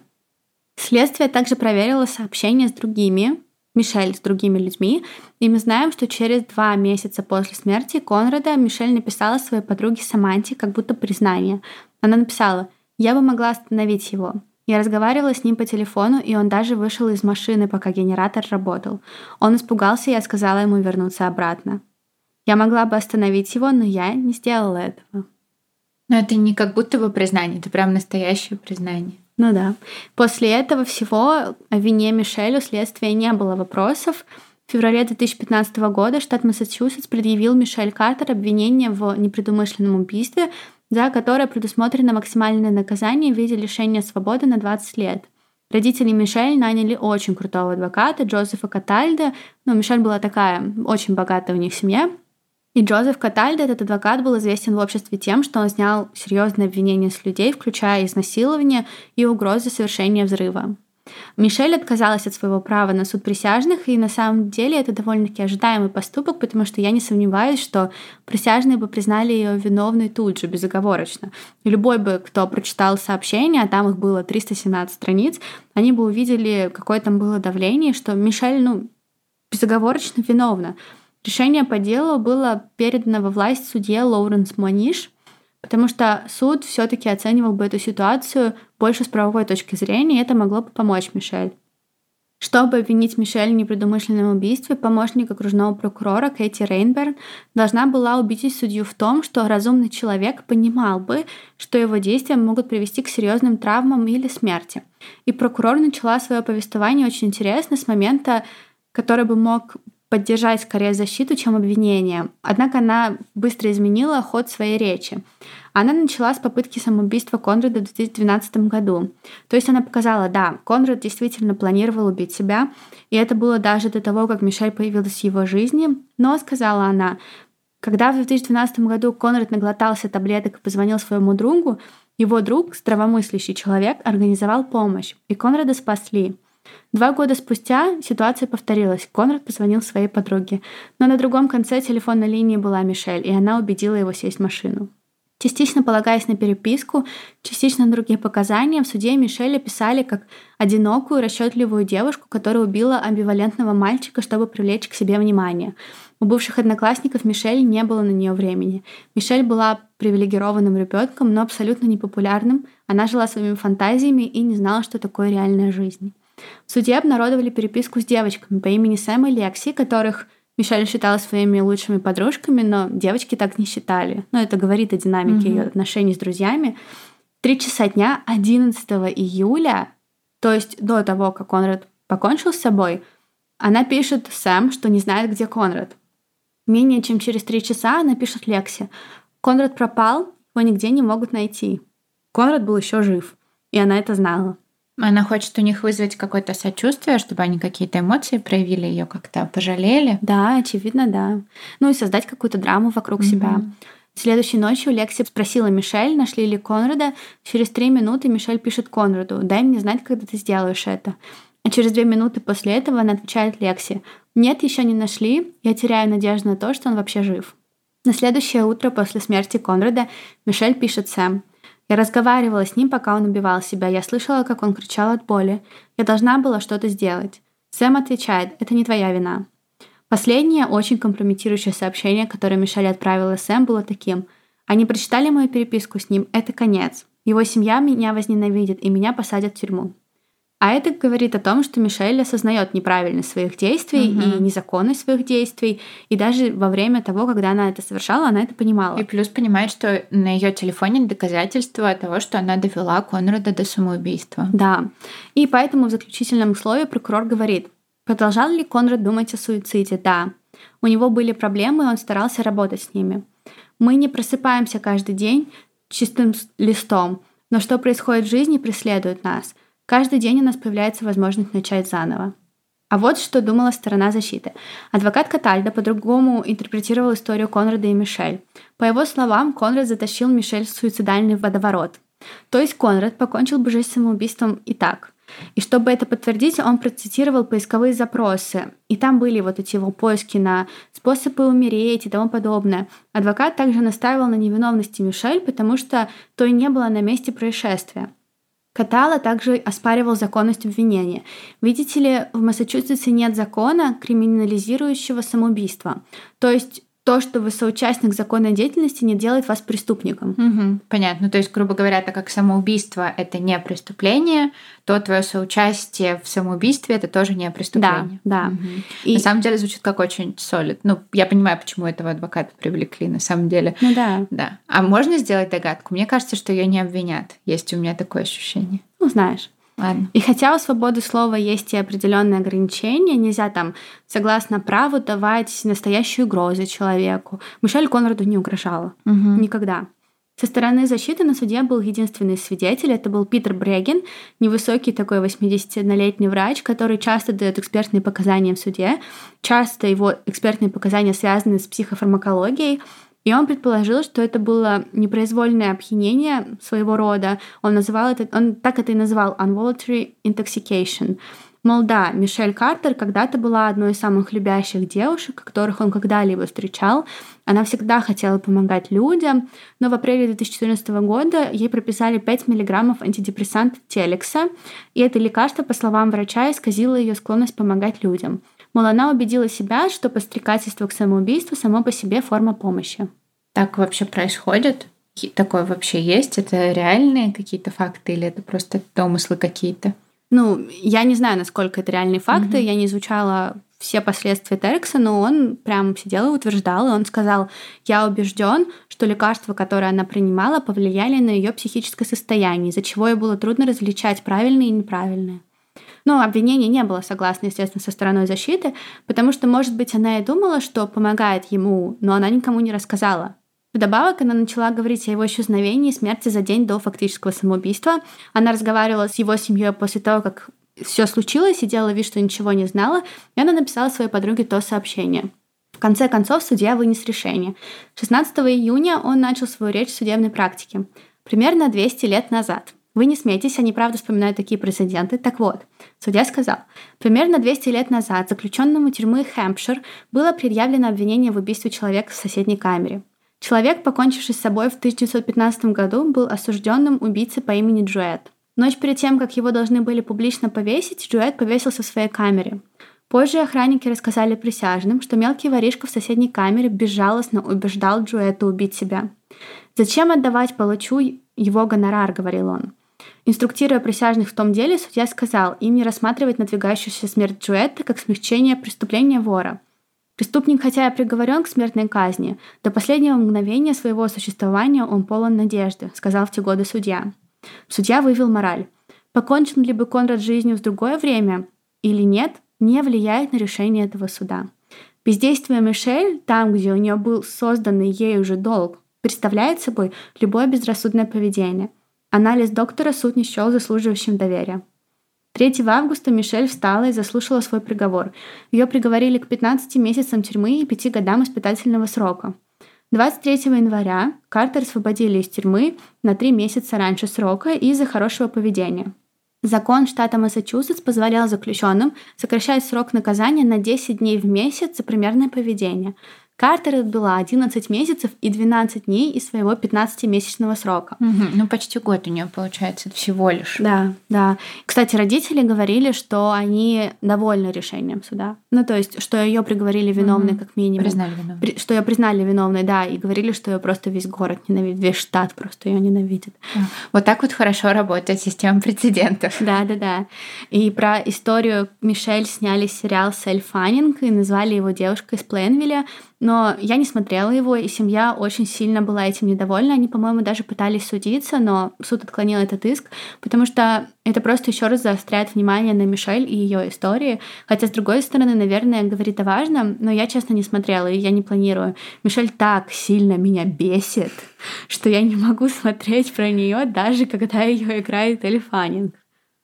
Speaker 1: Следствие также проверило сообщения с другими, Мишель с другими людьми, и мы знаем, что через два месяца после смерти Конрада Мишель написала своей подруге Саманте как будто признание. Она написала «Я бы могла остановить его. Я разговаривала с ним по телефону, и он даже вышел из машины, пока генератор работал. Он испугался, и я сказала ему вернуться обратно. Я могла бы остановить его, но я не сделала этого.
Speaker 2: Но это не как будто бы признание, это прям настоящее признание.
Speaker 1: Ну да. После этого всего о вине Мишель у следствия не было вопросов. В феврале 2015 года штат Массачусетс предъявил Мишель Картер обвинение в непредумышленном убийстве, за которое предусмотрено максимальное наказание в виде лишения свободы на 20 лет. Родители Мишель наняли очень крутого адвоката Джозефа Катальда. Ну, Мишель была такая очень богатая у них семья. И Джозеф Катальда, этот адвокат, был известен в обществе тем, что он снял серьезные обвинения с людей, включая изнасилование и угрозы совершения взрыва. Мишель отказалась от своего права на суд присяжных, и на самом деле это довольно-таки ожидаемый поступок, потому что я не сомневаюсь, что присяжные бы признали ее виновной тут же, безоговорочно. И любой бы, кто прочитал сообщение, а там их было 317 страниц, они бы увидели, какое там было давление, что Мишель, ну, безоговорочно виновна. Решение по делу было передано во власть судье Лоуренс Мониш, потому что суд все-таки оценивал бы эту ситуацию больше с правовой точки зрения, и это могло бы помочь Мишель. Чтобы обвинить Мишель в непредумышленном убийстве, помощник окружного прокурора Кэти Рейнберн должна была убедить судью в том, что разумный человек понимал бы, что его действия могут привести к серьезным травмам или смерти. И прокурор начала свое повествование очень интересно с момента, который бы мог поддержать скорее защиту, чем обвинение. Однако она быстро изменила ход своей речи. Она начала с попытки самоубийства Конрада в 2012 году. То есть она показала, да, Конрад действительно планировал убить себя, и это было даже до того, как Мишель появилась в его жизни. Но, сказала она, когда в 2012 году Конрад наглотался таблеток и позвонил своему другу, его друг, здравомыслящий человек, организовал помощь, и Конрада спасли. Два года спустя ситуация повторилась. Конрад позвонил своей подруге, но на другом конце телефонной линии была Мишель, и она убедила его сесть в машину. Частично полагаясь на переписку, частично на другие показания, в суде Мишель описали как одинокую, расчетливую девушку, которая убила амбивалентного мальчика, чтобы привлечь к себе внимание. У бывших одноклассников Мишель не было на нее времени. Мишель была привилегированным ребенком, но абсолютно непопулярным. Она жила своими фантазиями и не знала, что такое реальная жизнь. В суде обнародовали переписку с девочками по имени Сэм и Лекси, которых Мишель считала своими лучшими подружками, но девочки так не считали. Но это говорит о динамике mm-hmm. ее отношений с друзьями. Три часа дня 11 июля, то есть до того, как Конрад покончил с собой, она пишет Сэм, что не знает, где Конрад. Менее чем через три часа она пишет Лекси. Конрад пропал, его нигде не могут найти. Конрад был еще жив, и она это знала.
Speaker 2: Она хочет у них вызвать какое-то сочувствие, чтобы они какие-то эмоции проявили, ее как-то пожалели.
Speaker 1: Да, очевидно, да. Ну и создать какую-то драму вокруг mm-hmm. себя. Следующей ночью Лекси спросила Мишель, нашли ли Конрада. Через три минуты Мишель пишет Конраду, дай мне знать, когда ты сделаешь это. А через две минуты после этого она отвечает Лекси. «Нет, еще не нашли. Я теряю надежду на то, что он вообще жив». На следующее утро после смерти Конрада Мишель пишет Сэм. «Я разговаривала с ним, пока он убивал себя. Я слышала, как он кричал от боли. Я должна была что-то сделать». Сэм отвечает, «Это не твоя вина». Последнее, очень компрометирующее сообщение, которое Мишель отправила Сэм, было таким. «Они прочитали мою переписку с ним. Это конец. Его семья меня возненавидит, и меня посадят в тюрьму». А это говорит о том, что Мишель осознает неправильность своих действий угу. и незаконность своих действий. И даже во время того, когда она это совершала, она это понимала.
Speaker 2: И плюс понимает, что на ее телефоне доказательства того, что она довела Конрада до самоубийства.
Speaker 1: Да. И поэтому в заключительном слове прокурор говорит, продолжал ли Конрад думать о суициде? Да. У него были проблемы, и он старался работать с ними. Мы не просыпаемся каждый день чистым листом, но что происходит в жизни, преследует нас – Каждый день у нас появляется возможность начать заново. А вот что думала сторона защиты. Адвокат Катальда по-другому интерпретировал историю Конрада и Мишель. По его словам, Конрад затащил Мишель в суицидальный водоворот. То есть Конрад покончил бы жизнь самоубийством и так. И чтобы это подтвердить, он процитировал поисковые запросы. И там были вот эти его поиски на способы умереть и тому подобное. Адвокат также настаивал на невиновности Мишель, потому что то и не было на месте происшествия. Катала также оспаривал законность обвинения. Видите ли, в Массачусетсе нет закона, криминализирующего самоубийство. То есть то, что вы соучастник законной деятельности, не делает вас преступником.
Speaker 2: Угу, понятно. То есть, грубо говоря, так как самоубийство это не преступление, то твое соучастие в самоубийстве это тоже не преступление.
Speaker 1: Да, да.
Speaker 2: Угу. И... На самом деле звучит как очень солид. Ну, я понимаю, почему этого адвоката привлекли на самом деле.
Speaker 1: Ну да.
Speaker 2: Да. А можно сделать догадку? Мне кажется, что ее не обвинят. Есть у меня такое ощущение.
Speaker 1: Ну, знаешь.
Speaker 2: Ладно.
Speaker 1: И хотя у свободы слова есть и определенные ограничения, нельзя там, согласно праву, давать настоящую угрозу человеку. Мишель Конраду не угрожала.
Speaker 2: Угу.
Speaker 1: Никогда. Со стороны защиты на суде был единственный свидетель, это был Питер Бреген, невысокий такой 81-летний врач, который часто дает экспертные показания в суде. Часто его экспертные показания связаны с психофармакологией, и он предположил, что это было непроизвольное опьянение своего рода. Он называл это, он так это и называл involuntary intoxication. Мол, да, Мишель Картер когда-то была одной из самых любящих девушек, которых он когда-либо встречал. Она всегда хотела помогать людям, но в апреле 2014 года ей прописали 5 миллиграммов антидепрессанта Телекса, и это лекарство, по словам врача, исказило ее склонность помогать людям. Мол, она убедила себя, что подстрекательство к самоубийству само по себе форма помощи.
Speaker 2: Так вообще происходит? Такое вообще есть? Это реальные какие-то факты или это просто домыслы какие-то?
Speaker 1: Ну, я не знаю, насколько это реальные факты. Угу. Я не изучала все последствия Терекса, но он прям сидел и утверждал, и он сказал, я убежден, что лекарства, которые она принимала, повлияли на ее психическое состояние, из-за чего ей было трудно различать правильные и неправильные. Но обвинение не было согласно, естественно, со стороной защиты, потому что, может быть, она и думала, что помогает ему, но она никому не рассказала. Вдобавок, она начала говорить о его исчезновении и смерти за день до фактического самоубийства. Она разговаривала с его семьей после того, как все случилось, и делала вид, что ничего не знала, и она написала своей подруге то сообщение. В конце концов, судья вынес решение. 16 июня он начал свою речь в судебной практике. Примерно 200 лет назад – вы не смейтесь, они правда вспоминают такие прецеденты. Так вот, судья сказал, примерно 200 лет назад заключенному тюрьмы Хэмпшир было предъявлено обвинение в убийстве человека в соседней камере. Человек, покончивший с собой в 1915 году, был осужденным убийцей по имени Джуэт. Ночь перед тем, как его должны были публично повесить, Джуэт повесился в своей камере. Позже охранники рассказали присяжным, что мелкий воришка в соседней камере безжалостно убеждал Джуэта убить себя. «Зачем отдавать палачу его гонорар?» — говорил он. Инструктируя присяжных в том деле, судья сказал им не рассматривать надвигающуюся смерть Джуэтта как смягчение преступления вора. Преступник, хотя и приговорен к смертной казни, до последнего мгновения своего существования он полон надежды, сказал в те годы судья. Судья вывел мораль. Покончен ли бы Конрад жизнью в другое время или нет, не влияет на решение этого суда. Бездействие Мишель, там, где у нее был созданный ей уже долг, представляет собой любое безрассудное поведение – Анализ доктора суд не счел заслуживающим доверия. 3 августа Мишель встала и заслушала свой приговор. Ее приговорили к 15 месяцам тюрьмы и 5 годам испытательного срока. 23 января Картер освободили из тюрьмы на 3 месяца раньше срока из-за хорошего поведения. Закон штата Массачусетс позволял заключенным сокращать срок наказания на 10 дней в месяц за примерное поведение. Картер отбыла 11 месяцев и 12 дней из своего 15-месячного срока.
Speaker 2: Угу. Ну, почти год у нее получается всего лишь.
Speaker 1: Да, да. Кстати, родители говорили, что они довольны решением суда. Ну, то есть, что ее приговорили виновной, угу. как минимум.
Speaker 2: Признали виновной. При,
Speaker 1: что ее признали виновной, да, и говорили, что ее просто весь город ненавидит, весь штат просто ее ненавидит.
Speaker 2: Да. Вот так вот хорошо работает система прецедентов.
Speaker 1: Да, да, да. И про историю Мишель сняли сериал «Сель Фаннинг» и назвали его девушкой из Пленвилля. Но я не смотрела его, и семья очень сильно была этим недовольна. Они, по-моему, даже пытались судиться, но суд отклонил этот иск, потому что это просто еще раз заостряет внимание на Мишель и ее истории. Хотя, с другой стороны, наверное, говорит о важном, но я, честно, не смотрела, и я не планирую. Мишель так сильно меня бесит, что я не могу [LAUGHS] смотреть про нее, даже когда ее играет Элли Фаннинг.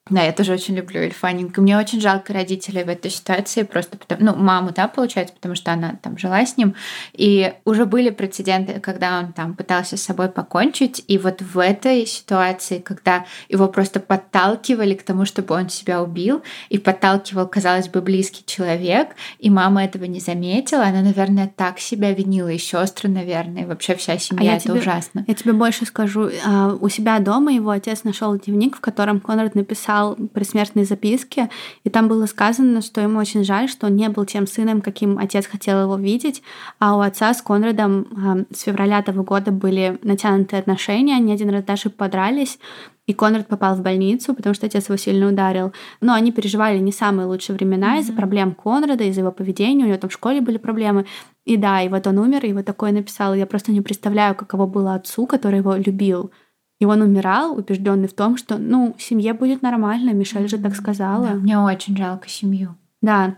Speaker 2: Да, я тоже очень люблю Эльфанинг. Мне очень жалко родителей в этой ситуации, просто потому, ну, маму, да, получается, потому что она там жила с ним. И уже были прецеденты, когда он там пытался с собой покончить. И вот в этой ситуации, когда его просто подталкивали к тому, чтобы он себя убил, и подталкивал, казалось бы, близкий человек, и мама этого не заметила, она, наверное, так себя винила, и сестры, наверное, и вообще вся семья, а это
Speaker 1: тебе,
Speaker 2: ужасно.
Speaker 1: Я тебе больше скажу. А, у себя дома его отец нашел дневник, в котором Конрад написал писал предсмертные записки, и там было сказано, что ему очень жаль, что он не был тем сыном, каким отец хотел его видеть, а у отца с Конрадом с февраля того года были натянутые отношения, они один раз даже подрались, и Конрад попал в больницу, потому что отец его сильно ударил. Но они переживали не самые лучшие времена mm-hmm. из-за проблем Конрада, из-за его поведения. У него там в школе были проблемы. И да, и вот он умер, и вот такое написал. Я просто не представляю, каково было отцу, который его любил. И он умирал, убежденный в том, что, ну, семье будет нормально, Мишель же так сказала. Да,
Speaker 2: мне очень жалко семью.
Speaker 1: Да.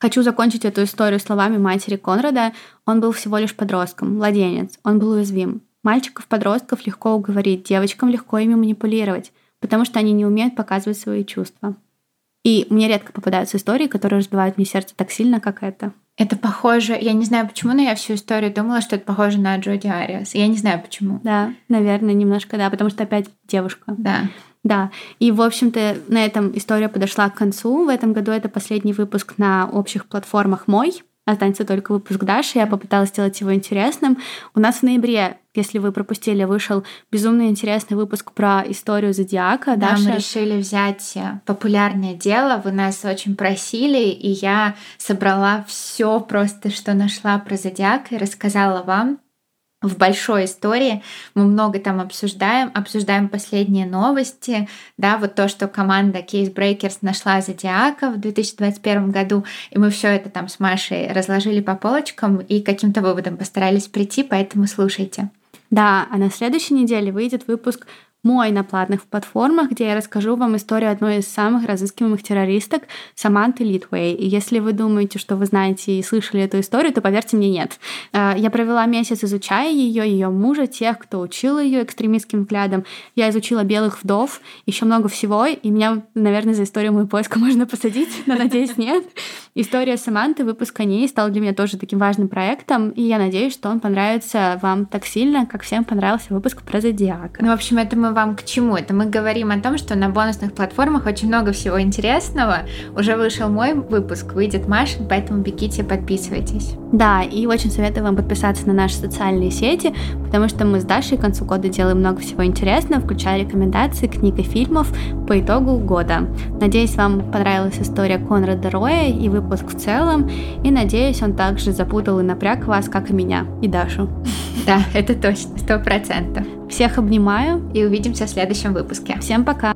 Speaker 1: Хочу закончить эту историю словами матери Конрада. Он был всего лишь подростком, младенец. Он был уязвим. Мальчиков-подростков легко уговорить, девочкам легко ими манипулировать, потому что они не умеют показывать свои чувства. И мне редко попадаются истории, которые разбивают мне сердце так сильно, как это.
Speaker 2: Это похоже, я не знаю почему, но я всю историю думала, что это похоже на Джоди Ариас. Я не знаю почему.
Speaker 1: Да, наверное, немножко, да, потому что опять девушка.
Speaker 2: Да.
Speaker 1: Да, и, в общем-то, на этом история подошла к концу. В этом году это последний выпуск на общих платформах мой. Останется только выпуск Даши. Я попыталась сделать его интересным. У нас в ноябре, если вы пропустили, вышел безумно интересный выпуск про историю Зодиака.
Speaker 2: Да, Даша... мы решили взять э, популярное дело. Вы нас очень просили, и я собрала все просто, что нашла про Зодиака и рассказала вам в большой истории. Мы много там обсуждаем, обсуждаем последние новости, да, вот то, что команда Case Breakers нашла Зодиака в 2021 году, и мы все это там с Машей разложили по полочкам и каким-то выводом постарались прийти, поэтому слушайте.
Speaker 1: Да, а на следующей неделе выйдет выпуск мой на платных платформах, где я расскажу вам историю одной из самых разыскиваемых террористок Саманты Литвей. И если вы думаете, что вы знаете и слышали эту историю, то поверьте мне, нет. Э, я провела месяц, изучая ее, ее мужа, тех, кто учил ее экстремистским взглядом. Я изучила белых вдов, еще много всего, и меня, наверное, за историю моего поиска [LAUGHS] можно посадить, но, надеюсь, нет. История Саманты, выпуск о ней стал для меня тоже таким важным проектом, и я надеюсь, что он понравится вам так сильно, как всем понравился выпуск про Зодиака.
Speaker 2: Ну, в общем, это мы вам к чему? Это мы говорим о том, что на бонусных платформах очень много всего интересного. Уже вышел мой выпуск, выйдет Машин, поэтому бегите, подписывайтесь.
Speaker 1: Да, и очень советую вам подписаться на наши социальные сети, потому что мы с Дашей к концу года делаем много всего интересного, включая рекомендации, книг и фильмов по итогу года. Надеюсь, вам понравилась история Конрада Роя и выпуск в целом, и надеюсь, он также запутал и напряг вас, как и меня, и Дашу. [LAUGHS]
Speaker 2: Да, это точно, сто процентов.
Speaker 1: Всех обнимаю
Speaker 2: и увидимся в следующем выпуске.
Speaker 1: Всем пока!